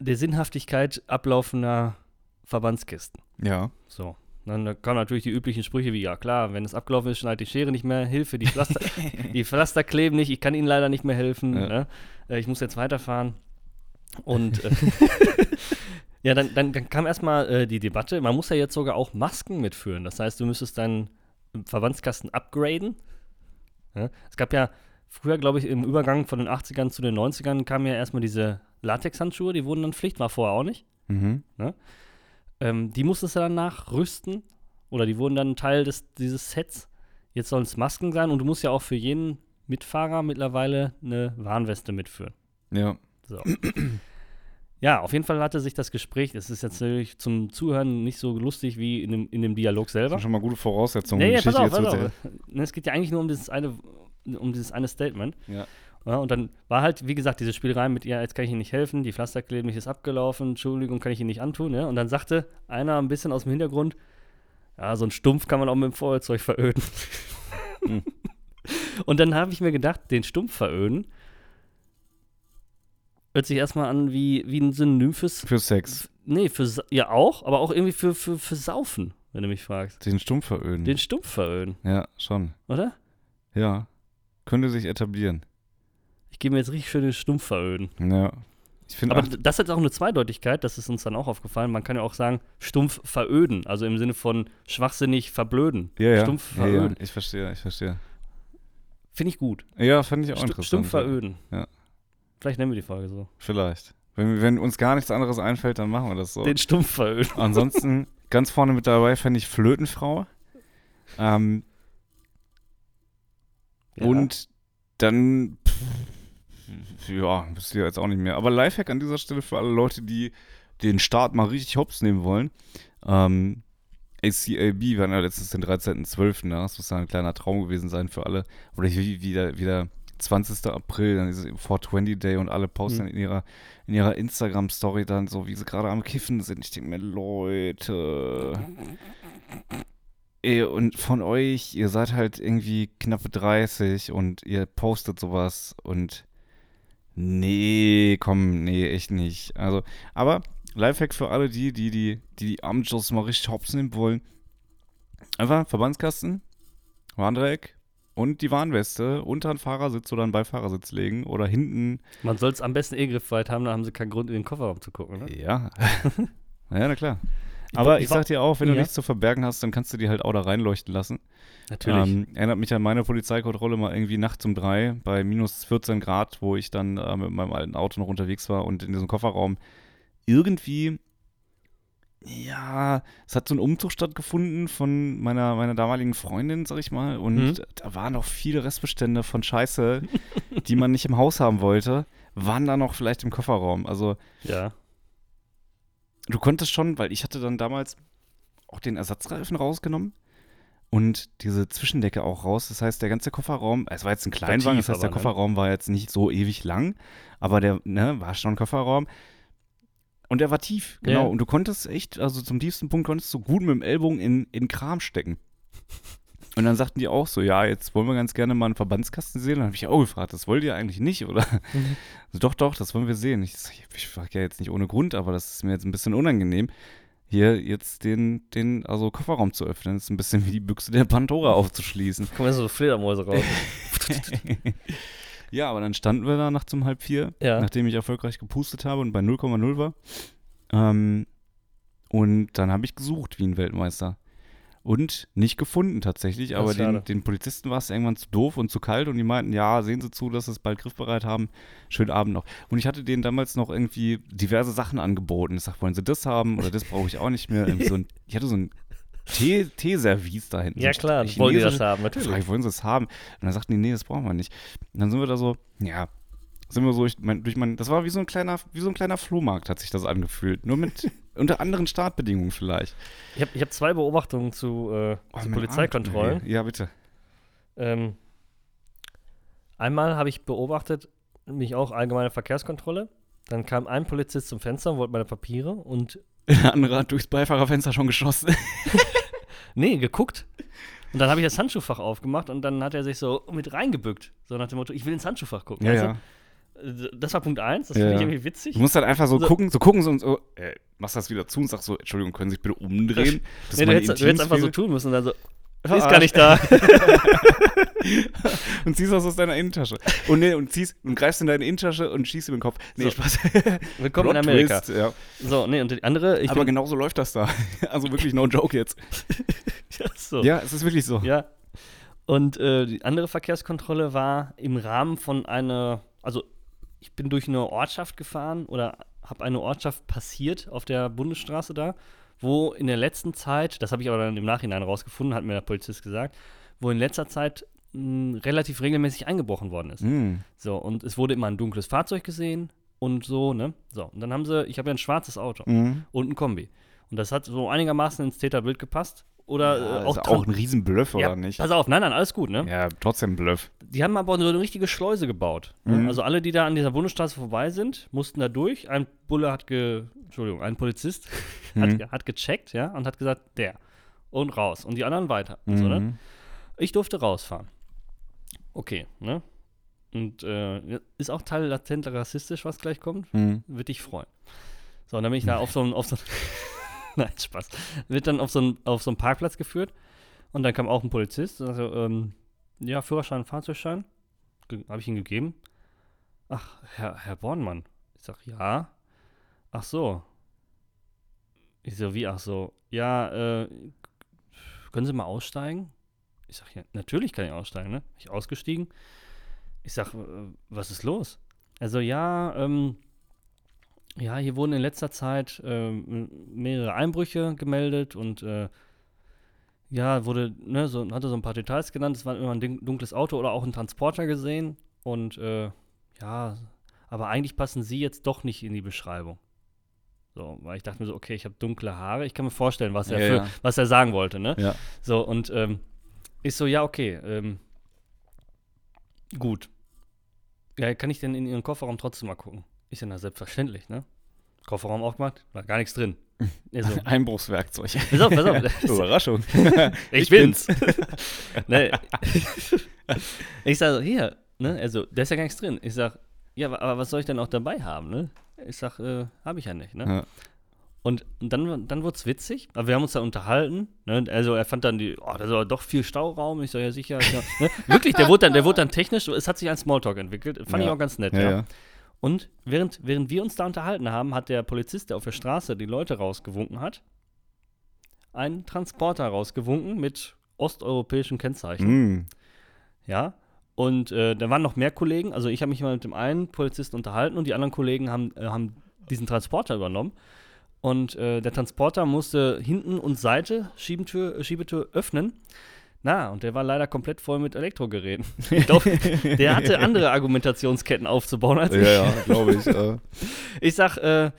Der Sinnhaftigkeit ablaufender Verbandskisten. Ja. So. Dann da kamen natürlich die üblichen Sprüche wie, ja klar, wenn es abgelaufen ist, schneidet die Schere nicht mehr, Hilfe, die Pflaster, [laughs] die Pflaster kleben nicht, ich kann Ihnen leider nicht mehr helfen, Ja. ne? äh, ich muss jetzt weiterfahren. Und äh, [laughs] [laughs] ja, dann, dann, dann kam erstmal äh, die Debatte, man muss ja jetzt sogar auch Masken mitführen. Das heißt, du müsstest deinen Verbandskasten upgraden. Ja? Es gab ja früher, glaube ich, im Übergang von den 80ern zu den 90ern kamen ja erstmal diese Latexhandschuhe, die wurden dann Pflicht, war vorher auch nicht. Mhm. Ähm, die musstest du dann nachrüsten oder die wurden dann Teil des, dieses Sets. jetzt sollen es Masken sein und du musst ja auch für jeden Mitfahrer mittlerweile eine Warnweste mitführen. Ja. So. ja, auf jeden Fall hatte sich das Gespräch, es ist jetzt natürlich zum Zuhören nicht so lustig wie in dem, in dem Dialog Das selber. sind schon mal gute Voraussetzungen. Nee, die pass Geschichte auf, jetzt pass zu auf. Ne, Es geht ja eigentlich nur um dieses eine, um dieses eine Statement. Ja. Ja, und dann war halt, wie gesagt, diese Spielerei mit, ja, jetzt kann ich Ihnen nicht helfen, die Pflasterkleidung ist abgelaufen, Entschuldigung, kann ich Ihnen nicht antun. Ja? Und dann sagte einer ein bisschen aus dem Hintergrund, ja, so ein Stumpf kann man auch mit dem Feuerzeug veröden. Hm. [laughs] Und dann habe ich mir gedacht, den Stumpf veröden hört sich erstmal an wie, wie ein Synonym fürs, Für Sex. nee, für, ja auch, aber auch irgendwie für, für, für Saufen, wenn du mich fragst. Den Stumpf veröden. Den Stumpf veröden, ja, schon. oder? Ja. Könnte sich etablieren. Ich gebe mir jetzt richtig schön den Stumpf veröden. Ja. Ich finde Aber das hat auch eine Zweideutigkeit, das ist uns dann auch aufgefallen. Man kann ja auch sagen, stumpf veröden, also im Sinne von schwachsinnig verblöden. ja, ja. Stumpf ja, ja. veröden. Ich verstehe, ich verstehe. Finde ich gut. Ja, fand ich auch Stu- interessant. stumpf ja. veröden. Ja. Vielleicht nennen wir die Folge so. Vielleicht. Wenn, wenn uns gar nichts anderes einfällt, dann machen wir das so. Den Stumpf veröden. [laughs] Ansonsten ganz vorne mit dabei fände ich Flötenfrau. Ähm, Ja. Und dann, pff, ja, wisst ihr jetzt auch nicht mehr. Aber Lifehack an dieser Stelle für alle Leute, die den Start mal richtig hops nehmen wollen. Ähm, ACAB, hatten ja letztens den 13.12., ne? das muss ja ein kleiner Traum gewesen sein für alle. Oder wie, wie, der, wie der 20. April, dann ist es 420 Day und alle posten Mhm. in ihrer, in ihrer Instagram-Story dann so, wie sie gerade am Kiffen sind. Ich denke mir, Leute. Ey, und von euch, ihr seid halt irgendwie knappe 30 und ihr postet sowas und nee, komm, nee, echt nicht. Also, aber Lifehack für alle die, die die, die, die Abendjobs mal richtig hops nehmen wollen. Einfach Verbandskasten, Warndreieck und die Warnweste unter den Fahrersitz oder einen Beifahrersitz legen oder hinten. Man soll es am besten eh griffweit haben, dann haben sie keinen Grund, in den Kofferraum zu gucken, ne? Ja. [laughs] ja, na klar. Aber ich, ich sag dir auch, wenn du Ja. nichts zu verbergen hast, dann kannst du die halt auch da reinleuchten lassen. Natürlich. Ähm, erinnert mich an meine Polizeikontrolle mal irgendwie nachts um drei bei minus 14 Grad, wo ich dann äh, mit meinem alten Auto noch unterwegs war und in diesem Kofferraum irgendwie, ja, es hat so ein Umzug stattgefunden von meiner, meiner damaligen Freundin, sag ich mal, und Mhm. da waren noch viele Restbestände von Scheiße, die man nicht im Haus haben wollte, waren da noch vielleicht im Kofferraum. Also ja. Du konntest schon, weil ich hatte dann damals auch den Ersatzreifen rausgenommen und diese Zwischendecke auch raus. Das heißt, der ganze Kofferraum, es war jetzt ein Kleinwagen, das heißt, der ne? Kofferraum war jetzt nicht so ewig lang, aber der ne, war schon ein Kofferraum. Und der war tief, genau. Ja. Und du konntest echt, also zum tiefsten Punkt konntest du gut mit dem Ellbogen in, in Kram stecken. Und dann sagten die auch so, ja, jetzt wollen wir ganz gerne mal einen Verbandskasten sehen. Dann habe ich auch gefragt, das wollt ihr eigentlich nicht, oder? Mhm. So, doch, doch, das wollen wir sehen. Ich, ich frage ja jetzt nicht ohne Grund, aber das ist mir jetzt ein bisschen unangenehm, hier jetzt den, den also Kofferraum zu öffnen. Das ist ein bisschen wie die Büchse der Pandora aufzuschließen. Kommen jetzt so Fledermäuse raus. [laughs] [laughs] ja, aber dann standen wir da nachts um halb vier, Ja. nachdem ich erfolgreich gepustet habe und bei 0,0 war. Ähm, und dann habe ich gesucht wie ein Weltmeister. Und nicht gefunden tatsächlich, Das aber den, den Polizisten war es irgendwann zu doof und zu kalt und die meinten, ja, sehen Sie zu, dass Sie es bald griffbereit haben. Schönen Abend noch. Und ich hatte denen damals noch irgendwie diverse Sachen angeboten. Ich sag, wollen Sie das haben oder das brauche ich auch nicht mehr. So ein, ich hatte so ein Tee- Teeservice da hinten. ja so klar, wollen die das haben, Frage, natürlich. wollen sie es haben? Und dann sagten die, nee, das brauchen wir nicht. Und dann sind wir da so, ja, sind wir so, ich mein, durch mein, das war wie so ein kleiner, wie so ein kleiner Flohmarkt, hat sich das angefühlt. Nur mit unter anderen Startbedingungen vielleicht. Ich habe ich hab zwei Beobachtungen zu, äh, Oh, zu Polizeikontrollen. Arm. Ja, bitte. Ähm, einmal habe ich beobachtet, mich auch allgemeine Verkehrskontrolle. Dann kam ein Polizist zum Fenster und wollte meine Papiere und [laughs] Der andere hat durchs Beifahrerfenster schon geschossen. [laughs] nee, geguckt. Und dann habe ich das Handschuhfach aufgemacht und dann hat er sich so mit reingebückt. So nach dem Motto, ich will ins Handschuhfach gucken. ja, weißt ja. Das war Punkt eins, das Ja, finde ich irgendwie witzig. Du musst halt einfach so, So. gucken, so gucken und so, äh, machst das wieder zu und sagst so, Entschuldigung, können Sie sich bitte umdrehen? Das Nee, ist du hättest, du hättest einfach so tun müssen und dann so, ist Verarscht. gar nicht da. [laughs] und ziehst das aus deiner Innentasche. Und, nee, und ziehst und greifst in deine Innentasche und schießt ihm in den Kopf. Nee, So. Spaß. [laughs] Willkommen in Plot Amerika. Twist, ja. So, nee, und die andere, ich Aber genauso läuft das da. [laughs] Also wirklich no joke jetzt. ja, so. Ja, es ist wirklich so. Ja. Und äh, die andere Verkehrskontrolle war im Rahmen von einer, also ich bin durch eine Ortschaft gefahren oder habe eine Ortschaft passiert auf der Bundesstraße da, wo in der letzten Zeit, das habe ich aber dann im Nachhinein rausgefunden, hat mir der Polizist gesagt, wo in letzter Zeit mh, relativ regelmäßig eingebrochen worden ist. Hm. So, und es wurde immer ein dunkles Fahrzeug gesehen und so, ne? So, und dann haben sie, ich habe ja ein schwarzes Auto Mhm. und ein Kombi. Und das hat so einigermaßen ins Täterbild gepasst. Oder Ja, äh, ist auch, auch, dran- ein Riesenbluff, ja, oder nicht? Pass auf, nein, nein, alles gut, ne? Ja, trotzdem Bluff. Die haben aber so eine richtige Schleuse gebaut. ne? Mhm. Also alle, die da an dieser Bundesstraße vorbei sind, mussten da durch. Ein Bulle hat ge, Entschuldigung, ein Polizist [laughs] hat, Mhm. ge- hat gecheckt, ja, und hat gesagt, der. Und raus. Und die anderen weiter. So, ne? Mhm. Ich durfte rausfahren. Okay, ne? Und äh, ist auch Teil latent rassistisch, was gleich kommt. Mhm. Würde dich freuen. So, und dann bin ich da auf so einen, auf so [laughs] [laughs] Nein, Spaß. Wird dann auf so einen, auf so einen Parkplatz geführt und dann kam auch ein Polizist. Also, ähm, ja, Führerschein, Fahrzeugschein. Habe ich ihm gegeben. Ach, Herr, Herr Bornmann. Ich sag, ja. Ach so. Ich so, wie, ach so. Ja, äh, können Sie mal aussteigen? Ich sag, ja, natürlich kann ich aussteigen, ne? Ich ausgestiegen. Ich sag, äh, was ist los? Also, ja, ähm, ja, hier wurden in letzter Zeit ähm, mehrere Einbrüche gemeldet und äh, ja, wurde, ne, so, hatte so ein paar Details genannt. Es war immer ein dun- dunkles Auto oder auch ein Transporter gesehen. Und äh, ja, aber eigentlich passen sie jetzt doch nicht in die Beschreibung. So, weil ich dachte mir so, okay, ich habe dunkle Haare. Ich kann mir vorstellen, was er, Ja, für, ja. was er sagen wollte, ne? Ja. So, und ähm, ich so, ja, okay, ähm, gut. Ja, kann ich denn in Ihren Kofferraum trotzdem mal gucken? Ich so, na, selbstverständlich, ne? Kofferraum aufgemacht, war gar nichts drin. [laughs] So, Einbruchswerkzeug. pass auf, pass auf. [laughs] Überraschung. [laughs] ich bin's. ne? Ich sag so, hier, ne? Also, da ist ja gar nichts drin. Ich sag, ja, aber- was soll ich denn auch dabei haben, ne? Ich sag, äh, habe ich ja nicht, ne? Ja. Und, dann, dann wurde es witzig, aber wir haben uns da unterhalten. Ne? Also er fand dann die, oh, da ist aber doch viel Stauraum. Ich sage ja sicher. Ja, ne? Wirklich, der wurde dann, der wurde dann technisch, es hat sich ein Smalltalk entwickelt. Fand ich Ja. auch ganz nett, Ja, ja. Und während, während wir uns da unterhalten haben, hat der Polizist, der auf der Straße die Leute rausgewunken hat, einen Transporter rausgewunken mit osteuropäischen Kennzeichen. Mhm. Ja. Und äh, da waren noch mehr Kollegen. Also ich habe mich mal mit dem einen Polizisten unterhalten und die anderen Kollegen haben, äh, haben diesen Transporter übernommen. Und äh, der Transporter musste hinten und Seite Schiebetür, Schiebetür öffnen. Na, und der war leider komplett voll mit Elektrogeräten. [laughs] Ich glaub, der hatte andere Argumentationsketten aufzubauen als Ja, ich. ja, glaube ich. Äh, Ich sag, äh,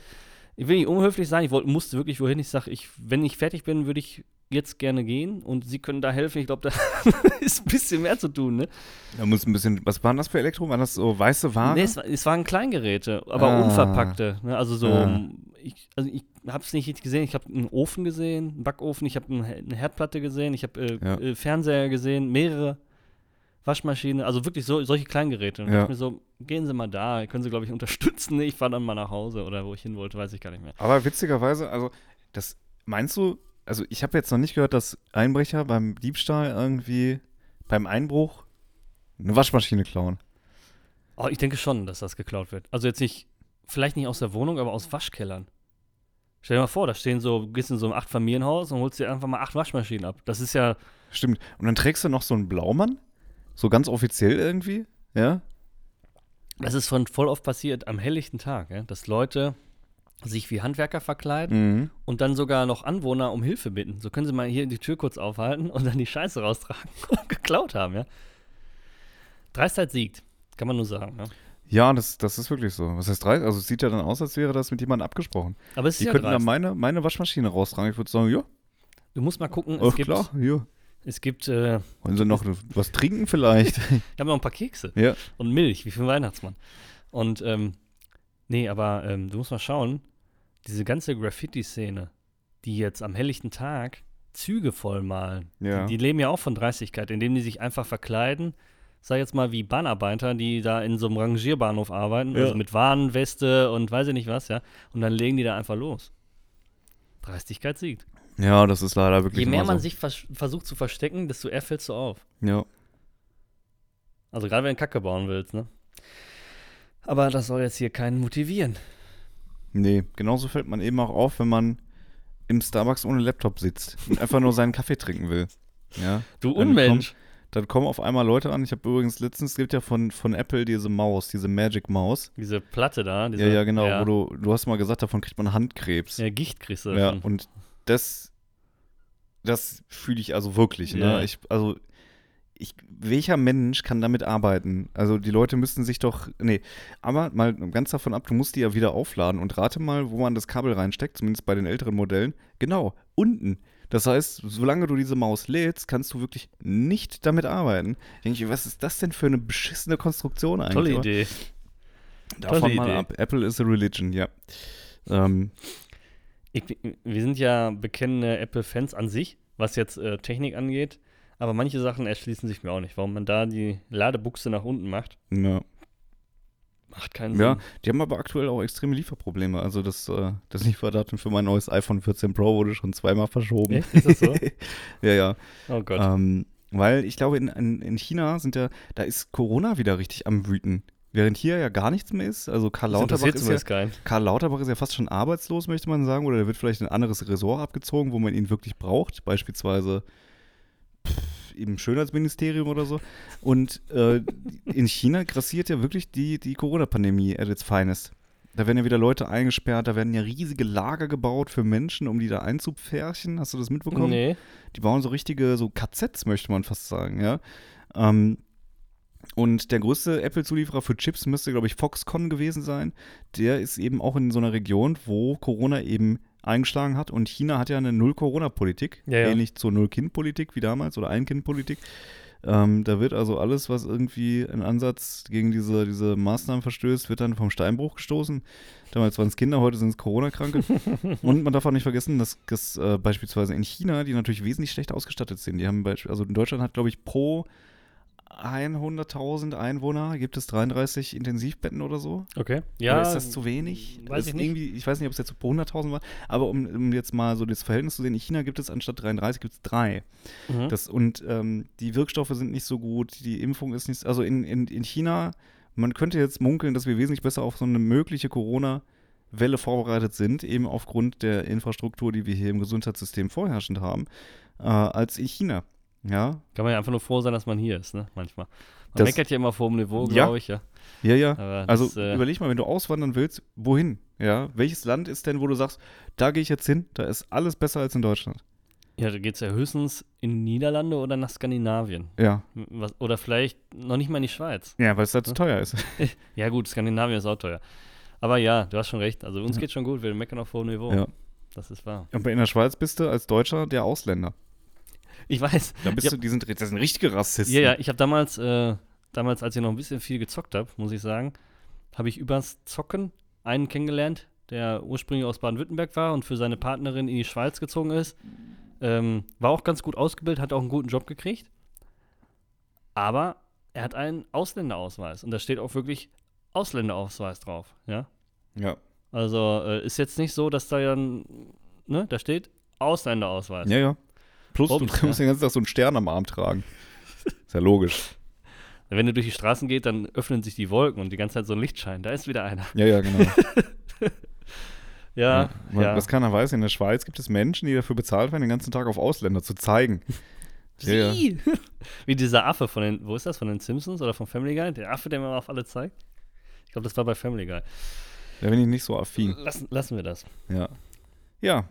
ich will nicht unhöflich sein, ich wollt, musste wirklich wohin. Ich sag, ich, wenn ich fertig bin, würde ich jetzt gerne gehen und Sie können da helfen. Ich glaube, da [laughs] ist ein bisschen mehr zu tun, ne? da muss ein bisschen, was waren das für Elektro? Waren das so weiße Ware? Nee, es, es waren Kleingeräte, aber Ah. unverpackte. Ne? Also so, Ah. ich, also ich habe es nicht richtig gesehen. Ich habe einen Ofen gesehen, einen Backofen, ich habe ein, eine Herdplatte gesehen, ich habe äh, Ja. äh, Fernseher gesehen, mehrere Waschmaschine, also wirklich so, solche Kleingeräte. Und Ja. ich mir so, gehen Sie mal da, können Sie, glaube ich, unterstützen. [laughs] Ich fahre dann mal nach Hause oder wo ich hin wollte, weiß ich gar nicht mehr. Aber witzigerweise, also, das meinst du, also ich habe jetzt noch nicht gehört, dass Einbrecher beim Diebstahl irgendwie beim Einbruch eine Waschmaschine klauen. Oh, ich denke schon, dass das geklaut wird. Also jetzt nicht, vielleicht nicht aus der Wohnung, aber aus Waschkellern. Stell dir mal vor, da stehen so, gehst in so ein Acht-Familienhaus und holst dir einfach mal acht Waschmaschinen ab. Das ist ja, Stimmt. Und dann trägst du noch so einen Blaumann? So ganz offiziell irgendwie? Ja? das ist von voll oft passiert am helllichten Tag, ja, dass Leute sich wie Handwerker verkleiden Mhm. und dann sogar noch Anwohner um Hilfe bitten. So können sie mal hier die Tür kurz aufhalten und dann die Scheiße raustragen [laughs] und geklaut haben, ja. Dreistheit siegt, kann man nur sagen, ja. Ja, das, das ist wirklich so. Was heißt drei? Also es sieht ja dann aus, als wäre das mit jemandem abgesprochen. Aber es ist Die ja könnten dann dreist. meine, meine Waschmaschine raustragen. Ich würde sagen, ja, Du musst mal gucken, es gibt, klar, hier. Es gibt, äh, Wollen Sie noch was trinken vielleicht? [laughs] ich habe noch ein paar Kekse. ja. und Milch, wie für einen Weihnachtsmann. Und, ähm, nee, aber ähm, du musst mal schauen, diese ganze Graffiti-Szene, die jetzt am helllichten Tag Züge vollmalen, Ja. die, die leben ja auch von Dreistigkeit, indem die sich einfach verkleiden, sag jetzt mal wie Bahnarbeiter, die da in so einem Rangierbahnhof arbeiten, Ja. also mit Warnweste und weiß ich nicht was, ja, und dann legen die da einfach los. Dreistigkeit siegt. Ja, das ist leider wirklich Je mehr immer man so. sich vers versucht zu verstecken, desto eher fällst du auf. Ja. Also gerade wenn du Kacke bauen willst, ne? Aber das soll jetzt hier keinen motivieren. Nee, genauso fällt man eben auch auf, wenn man im Starbucks ohne Laptop sitzt und einfach nur seinen Kaffee trinken will. Ja. Du Dann Unmensch. Dann kommen auf einmal Leute an. Ich habe übrigens letztens, es gibt ja von, von Apple diese Maus, diese Magic Maus. Diese Platte da. Diese, ja, ja, genau, Ja, wo du, du hast mal gesagt, davon kriegt man Handkrebs. ja Gicht kriegst du Ja, davon. und das, das fühle ich also wirklich. Ja. Ne? Ich, also, ich, welcher Mensch kann damit arbeiten? Also die Leute müssten sich doch, nee, aber mal ganz davon ab, du musst die ja wieder aufladen und rate mal, wo man das Kabel reinsteckt, zumindest bei den älteren Modellen. Genau, unten. Das heißt, solange du diese Maus lädst, kannst du wirklich nicht damit arbeiten. Ich denke, was ist das denn für eine beschissene Konstruktion eigentlich? Tolle Idee. Davon Tolle mal Idee. ab. Apple is a religion, ja. Ähm, Ich, wir sind ja bekennende Apple-Fans an sich, was jetzt äh, Technik angeht. Aber manche Sachen erschließen sich mir auch nicht. Warum man da die Ladebuchse nach unten macht, ja. macht keinen ja, Sinn. die haben aber aktuell auch extreme Lieferprobleme. Also das, äh, das Lieferdatum für mein neues iPhone 14 Pro wurde schon zweimal verschoben. Echt? Ist das so? [laughs] ja, ja. Oh Gott. Ähm, weil ich glaube, in, in, in China sind ja, da ist Corona wieder richtig am Wüten. Während hier ja gar nichts mehr ist. Also Karl Lauterbach ist, ja. Karl Lauterbach ist ja fast schon arbeitslos, möchte man sagen. Oder der wird vielleicht in ein anderes Ressort abgezogen, wo man ihn wirklich braucht. Beispielsweise pff, im Schönheitsministerium oder so. Und äh, in China grassiert ja wirklich die, die Corona-Pandemie at its finest. Da werden ja wieder Leute eingesperrt, da werden ja riesige Lager gebaut für Menschen, um die da einzupferchen. Hast du das mitbekommen? Nee. Die bauen so richtige, so KZs, möchte man fast sagen, ja. Ähm, und der größte Apple-Zulieferer für Chips müsste, glaube ich, Foxconn gewesen sein. Der ist eben auch in so einer Region, wo Corona eben eingeschlagen hat. Und China hat ja eine Null-Corona-Politik, Ja, ja. ähnlich zur Null-Kind-Politik wie damals oder Ein-Kind-Politik. Ähm, da wird also alles, was irgendwie ein Ansatz gegen diese, diese Maßnahmen verstößt, wird dann vom Steinbruch gestoßen. Damals waren es Kinder, heute sind es Corona-Kranke. [laughs] Und man darf auch nicht vergessen, dass, dass äh, beispielsweise in China, die natürlich wesentlich schlechter ausgestattet sind, die haben beispielsweise, also in Deutschland hat, glaube ich, pro 100.000 Einwohner gibt es 33 Intensivbetten oder so. Okay. Oder Ja. ist das zu wenig? weiß ich nicht. Irgendwie, ich weiß nicht, ob es jetzt pro 100.000 war, aber um, um jetzt mal so das Verhältnis zu sehen, in China gibt es anstatt 33 gibt es drei. Mhm. Das, und ähm, die Wirkstoffe sind nicht so gut, die Impfung ist nicht, also in, in, in China, man könnte jetzt munkeln, dass wir wesentlich besser auf so eine mögliche Corona-Welle vorbereitet sind, eben aufgrund der Infrastruktur, die wir hier im Gesundheitssystem vorherrschend haben, äh, als in China. Ja, Kann man ja einfach nur froh sein, dass man hier ist, ne? Manchmal. Man Das- meckert ja immer vor dem Niveau, Ja. glaube ich, ja. ja, ja. Aber Also das, äh, überleg mal, wenn du auswandern willst, wohin? Ja, welches Land ist denn, wo du sagst, da gehe ich jetzt hin, da ist alles besser als in Deutschland? ja, da geht es ja höchstens in die Niederlande oder nach Skandinavien. Ja, Was, oder vielleicht noch nicht mal in die Schweiz. ja, weil es da zu teuer ist. [laughs] Ja, gut, Skandinavien ist auch teuer. Aber ja, du hast schon recht. Also uns geht schon gut, wir meckern auf hohem Niveau. Ja. Das ist wahr. Und in der Schweiz bist du als Deutscher der Ausländer. Ich weiß. Da bist Ja. du, die sind, das sind richtige Rassisten. Ja, ja, ich habe damals, äh, damals, als ich noch ein bisschen viel gezockt habe, muss ich sagen, habe ich übers Zocken einen kennengelernt, der ursprünglich aus Baden-Württemberg war und für seine Partnerin in die Schweiz gezogen ist. Ähm, war auch ganz gut ausgebildet, hat auch einen guten Job gekriegt. Aber er hat einen Ausländerausweis und da steht auch wirklich Ausländerausweis drauf, ja. Ja. Also äh, ist jetzt nicht so, dass da ja, ein- ne, da steht Ausländerausweis. Ja, ja. Plus, Bums, du [laughs] musst den ganzen Tag so einen Stern am Arm tragen. Ist ja logisch. Wenn du durch die Straßen geht, dann öffnen sich die Wolken und die ganze Zeit so ein Lichtschein. Da ist wieder einer. Ja, ja, genau. [laughs] Ja, Man- ja. Was keiner weiß, in der Schweiz gibt es Menschen, die dafür bezahlt werden, den ganzen Tag auf Ausländer zu zeigen. [laughs] Ja, ja. Wie dieser Affe von den, wo ist das, von den Simpsons oder von Family Guy? Der Affe, der mir auf alle zeigt. Ich glaube, das war bei Family Guy. Da bin ich nicht so affin. Lassen, lassen wir das. Ja. Ja,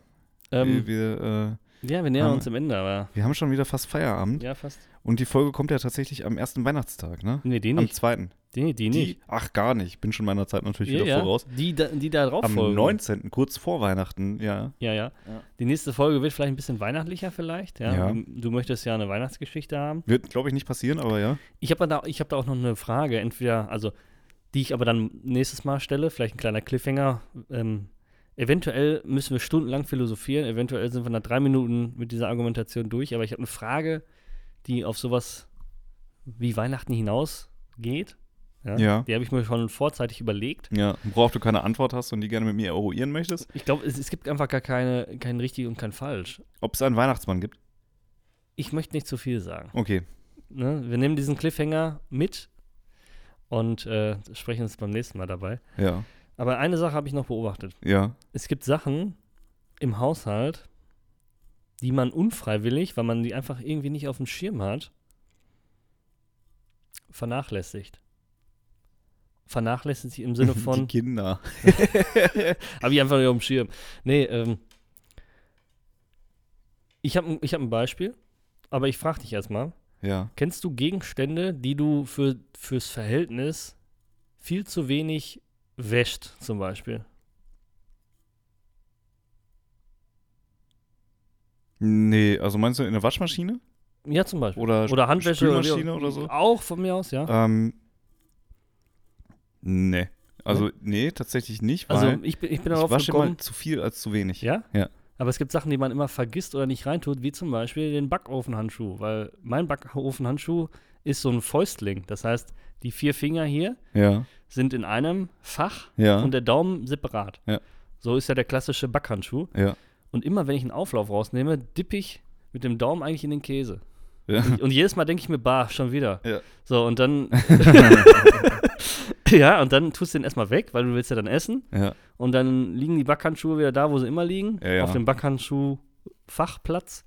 Ähm, wir, wir, äh, ja, wir nähern haben- uns dem Ende, aber wir haben schon wieder fast Feierabend. ja, fast. Und die Folge kommt ja tatsächlich am ersten Weihnachtstag, ne? Nee, die Am nicht. zweiten. Die, die nicht. Die, ach, gar nicht. Bin schon meiner Zeit natürlich Ja, wieder ja. voraus. Die, da, die da drauf Am folgen. 19., kurz vor Weihnachten, ja. Ja, ja, Die nächste Folge wird vielleicht ein bisschen weihnachtlicher vielleicht. Ja. Ja. Du, du möchtest ja eine Weihnachtsgeschichte haben. Wird, glaube ich, nicht passieren, aber ja. Ich habe da, ich hab da auch noch eine Frage, entweder, also, die ich aber dann nächstes Mal stelle, vielleicht ein kleiner Cliffhanger. Ähm, eventuell müssen wir stundenlang philosophieren, eventuell sind wir nach drei Minuten mit dieser Argumentation durch, aber ich habe eine Frage, die auf sowas wie Weihnachten hinausgeht. Ja. Ja. Die habe ich mir schon vorzeitig überlegt. Ja, worauf du keine Antwort hast und die gerne mit mir eruieren möchtest. Ich glaube, es, es gibt einfach gar keine, kein richtig und kein falsch. Ob es einen Weihnachtsmann gibt. Ich möchte nicht zu viel sagen. Okay. Ne? Wir nehmen diesen Cliffhanger mit und äh, sprechen uns beim nächsten Mal dabei. Ja. Aber eine Sache habe ich noch beobachtet. Ja. Es gibt Sachen im Haushalt, die man unfreiwillig, weil man die einfach irgendwie nicht auf dem Schirm hat, vernachlässigt. Vernachlässigt im Sinne [laughs] die von, Kinder. [laughs] habe ich einfach nicht auf dem Schirm. Nee, ähm, ich habe ich hab ein Beispiel, aber ich frage dich erstmal. Ja. Kennst du Gegenstände, die du für, fürs Verhältnis viel zu wenig wäscht, zum Beispiel? Nee, also meinst du in der Waschmaschine? Ja, zum Beispiel. Oder, Oder Handwäsche. Wie- oder so? Auch von mir aus, ja. Ähm, nee. Also, nee, tatsächlich nicht, also weil ich bin, ich bin ich darauf wasche gekommen. immer zu viel als zu wenig. Ja? Ja. Aber es gibt Sachen, die man immer vergisst oder nicht reintut, wie zum Beispiel den Backofenhandschuh. Weil mein Backofenhandschuh ist so ein Fäustling. Das heißt, die vier Finger hier Ja, sind in einem Fach ja, und der Daumen separat. Ja. So ist ja der klassische Backhandschuh. Und immer, wenn ich einen Auflauf rausnehme, dippe ich mit dem Daumen eigentlich in den Käse. ja. Und jedes Mal denke ich mir, bah, schon wieder. So, und dann. [laughs] [laughs] ja, und dann tust du den erstmal weg, weil du willst ja dann essen. Und dann liegen die Backhandschuhe wieder da, wo sie immer liegen, auf dem Backhandschuh-Fachplatz.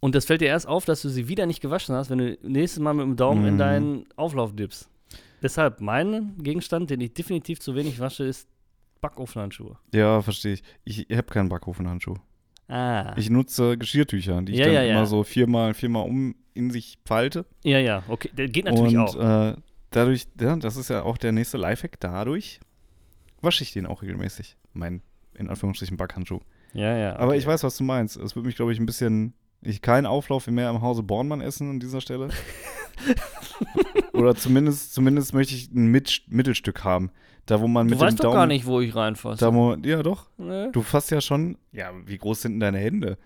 Und das fällt dir erst auf, dass du sie wieder nicht gewaschen hast, wenn du nächstes Mal mit dem Daumen in Mhm. deinen Auflauf dippst. Deshalb, mein Gegenstand, den ich definitiv zu wenig wasche, ist Backofenhandschuhe. Ja, verstehe ich. Ich, ich habe keinen Backofenhandschuh. Ah. Ich nutze Geschirrtücher, die ich Ja, dann ja, ja. immer so viermal, viermal um in sich falte. ja, ja, okay. Der geht natürlich und auch. Äh, dadurch, ja, das ist ja auch der nächste Lifehack, dadurch wasche ich den auch regelmäßig. Mein, in Anführungsstrichen, Backhandschuh. ja, ja. Aber okay. ich weiß, was du meinst. Es würde mich, glaube ich, ein bisschen. Ich keinen Auflauf mehr im Hause Bornmann essen an dieser Stelle. [laughs] Oder zumindest, zumindest möchte ich ein Mit Mittelstück haben. Da, wo man Du mit dem weißt doch Daumen. gar nicht, wo ich reinfasse. Da, wo, ja, doch. ne? Du fasst ja schon. Ja, wie groß sind denn deine Hände?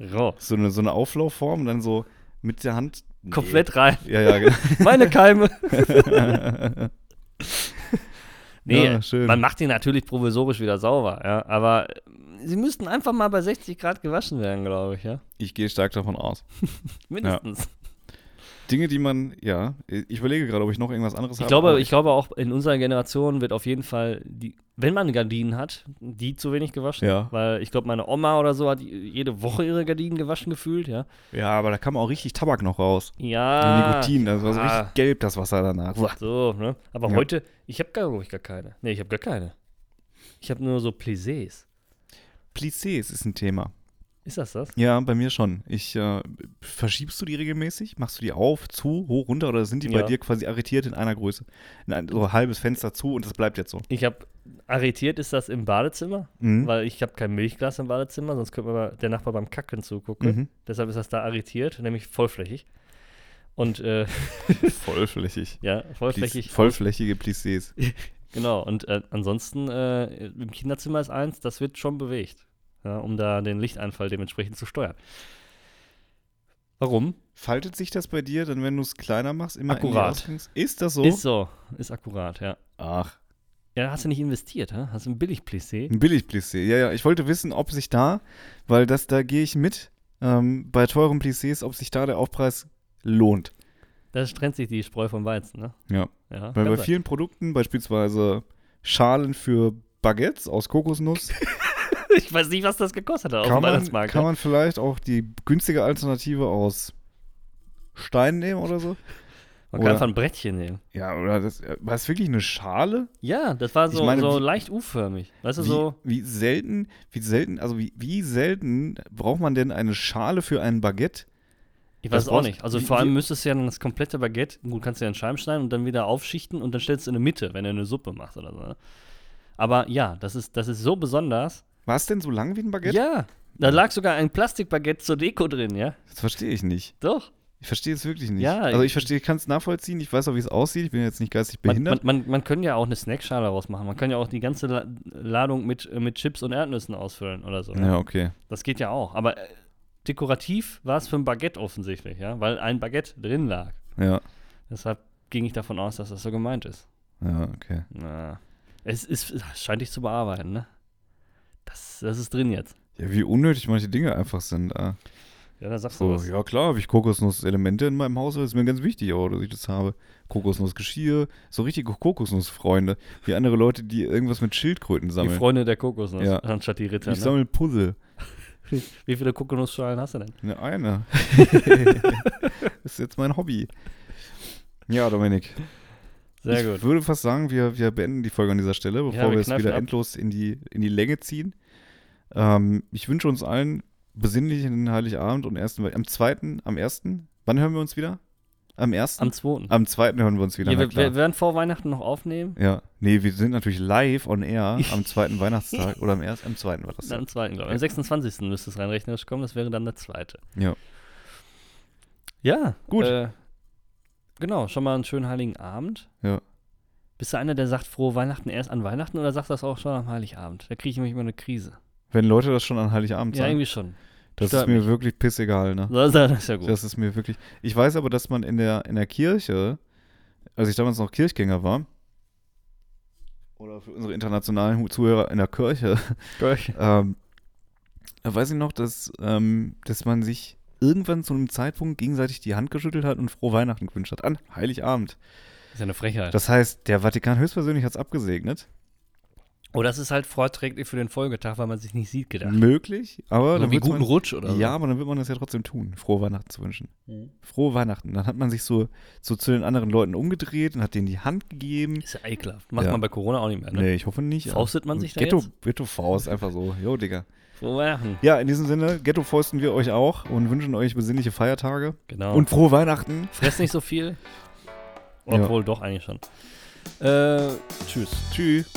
Raus. So eine, so eine Auflaufform und dann so mit der Hand. Nee. Komplett rein. Ja, ja, genau. [laughs] Meine Keime. [laughs] nee, Ja, schön. man macht die natürlich provisorisch wieder sauber, ja. Aber äh, sie müssten einfach mal bei 60 Grad gewaschen werden, glaube ich, ja. Ich gehe stark davon aus. [laughs] Mindestens. Dinge, die man, ja, ich überlege gerade, ob ich noch irgendwas anderes Ich habe. glaube, ich glaube auch in unserer Generation wird auf jeden Fall, die, wenn man Gardinen hat, die zu wenig gewaschen. Ja. Weil ich glaube, meine Oma oder so hat jede Woche ihre Gardinen gewaschen gefühlt, ja. Ja, aber da kam auch richtig Tabak noch raus. Ja. Nikotin, das war so ah. richtig gelb, das Wasser danach. Uah. So, ne? Aber Ja. heute, ich habe ich gar keine. Nee, ich habe gar keine. Ich habe nur so Plissés. Plissés ist ein Thema. Ist das das? Ja, bei mir schon. Ich, äh, verschiebst du die regelmäßig? Machst du die auf, zu, hoch, runter oder sind die bei Ja. dir quasi arretiert in einer Größe? In ein so ein halbes Fenster zu und das bleibt jetzt so. Ich habe arretiert ist das im Badezimmer, Mhm. weil ich habe kein Milchglas im Badezimmer, sonst könnte man der Nachbar beim Kacken zugucken. Mhm. Deshalb ist das da arretiert, nämlich vollflächig. Und äh, [laughs] Vollflächig. ja, vollflächig. Pliss- Vollflächige Plissés. [laughs] Genau, und äh, ansonsten äh, im Kinderzimmer ist eins, das wird schon bewegt, ja, um da den Lichteinfall dementsprechend zu steuern. Warum? Faltet sich das bei dir, dann wenn du es kleiner machst, immer Akkurat. Ist das so? Ist so, ist akkurat, ja. Ach, Ja, da hast du nicht investiert, hä? hast du ein Billig-Plissé. ein Billig-Plissé. Ja, ja, ich wollte wissen, ob sich da, weil das, da gehe ich mit, ähm, bei teuren Plissés, ob sich da der Aufpreis lohnt. Da trennt sich die Spreu vom Weizen, ne? Ja. Ja, Weil bei vielen Produkten, beispielsweise Schalen für Baguettes aus Kokosnuss, [laughs] [laughs] Ich weiß nicht, was das gekostet hat auf kann, dem man, kann man vielleicht auch die günstige Alternative aus Stein nehmen oder so. man oder- kann einfach ein Brettchen nehmen. Ja, oder das, äh, war es wirklich eine Schale? Ja, das war so, meine, so wie- leicht U-förmig. Weißt du, Wie, so. wie selten, wie selten, also wie, wie selten braucht man denn eine Schale für ein Baguette? Ich das weiß auch brauchst- nicht. Also wie- vor allem müsstest du ja dann das komplette Baguette, gut, kannst du ja in Scheiben schneiden und dann wieder aufschichten und dann stellst du in der Mitte, wenn du eine Suppe machst oder so. Ne? Aber ja, das ist, das ist so besonders. War es denn so lang wie ein Baguette? Ja, da lag sogar ein Plastikbaguette zur Deko drin, ja? Das verstehe ich nicht. Doch. Ich verstehe es wirklich nicht. Ja, also ich- verstehe, ich kann es nachvollziehen. Ich weiß auch, wie es aussieht. Ich bin jetzt nicht geistig Man, behindert. man, man, man kann ja auch eine Snackschale daraus machen. Man kann ja auch die ganze La Ladung mit, äh, mit Chips und Erdnüssen ausfüllen oder so. ja, okay. Das geht ja auch. Aber äh, dekorativ war es für ein Baguette offensichtlich, ja? Weil ein Baguette drin lag. Ja, Deshalb ging ich davon aus, dass das so gemeint ist. ja, okay. Na, es, ist, es scheint dich zu bearbeiten, ne? Das, das ist drin jetzt. Ja, wie unnötig manche Dinge einfach sind. Ah. Ja, da sagst du So, was. ja klar, habe ich Kokosnusselemente in meinem Haus, das ist mir ganz wichtig, auch, dass ich das habe. Kokosnussgeschirr, so richtige Kokosnussfreunde, wie andere Leute, die irgendwas mit Schildkröten Die sammeln. Freunde der Kokosnuss, Ja. anstatt die Ritter. ich Ne? sammle Puzzle. [laughs] Wie viele Kokosnussschalen hast du denn? Ne, eine. das [laughs] ist jetzt mein Hobby. Ja, Dominik. Sehr ich gut. würde fast sagen, wir, wir beenden die Folge an dieser Stelle, bevor wir wir es wieder ab. endlos in die, in die Länge ziehen. Ähm, ich wünsche uns allen besinnlichen Heiligabend und ersten, am zweiten, am ersten Wann hören wir uns wieder? Am 1.? Am 2. Am 2. hören wir uns wieder, Ja, wir, wir werden vor Weihnachten noch aufnehmen. Ja, nee, wir sind natürlich live on air [laughs] am zweiten Weihnachtstag oder am ersten, am zweiten war das. Dann am 2. glaube ich. Am 26. müsste es rein rechnerisch kommen. Das wäre dann der zweite. ja. Ja, Gut. Äh, genau, schon mal einen schönen heiligen Abend. Ja. Bist du einer, der sagt frohe Weihnachten erst an Weihnachten oder sagt das auch schon am Heiligabend? Da kriege ich nämlich immer eine Krise. Wenn Leute das schon an Heiligabend Ja, sagen, irgendwie schon. das stört ist mir mich. wirklich pissegal, ne? Das, das ist ja gut. Das ist mir wirklich. Ich weiß aber, dass man in der, in der Kirche, als ich damals noch Kirchgänger war, oder für unsere internationalen Zuhörer in der [laughs] Kirche, ähm, da weiß ich noch, dass, ähm, dass man sich irgendwann zu einem Zeitpunkt gegenseitig die Hand geschüttelt hat und frohe Weihnachten gewünscht hat. An Heiligabend. ist ja eine Frechheit. Das heißt, der Vatikan höchstpersönlich hat es abgesegnet. Oh, das ist halt vorträglich für den Folgetag, weil man sich nicht sieht, gedacht. Möglich, aber Oder dann wie guten man, Rutsch oder Ja, so. aber dann wird man das ja trotzdem tun, frohe Weihnachten zu wünschen. Mhm. Frohe Weihnachten. Dann hat man sich so, so zu den anderen Leuten umgedreht und hat denen die Hand gegeben. Ist ja ekelhaft. Macht Ja. man bei Corona auch nicht mehr, ne? Nee, ich hoffe nicht. Faustet man sich da Ghetto, jetzt? Ghetto-Faust, einfach so. Jo, Digga. Frohe Weihnachten. Ja, in diesem Sinne, Ghetto-Fausten wir euch auch und wünschen euch besinnliche Feiertage. Genau. Und frohe Weihnachten. Fress nicht so viel. Ja. Obwohl, doch eigentlich schon. Äh, tschüss. Tschüss.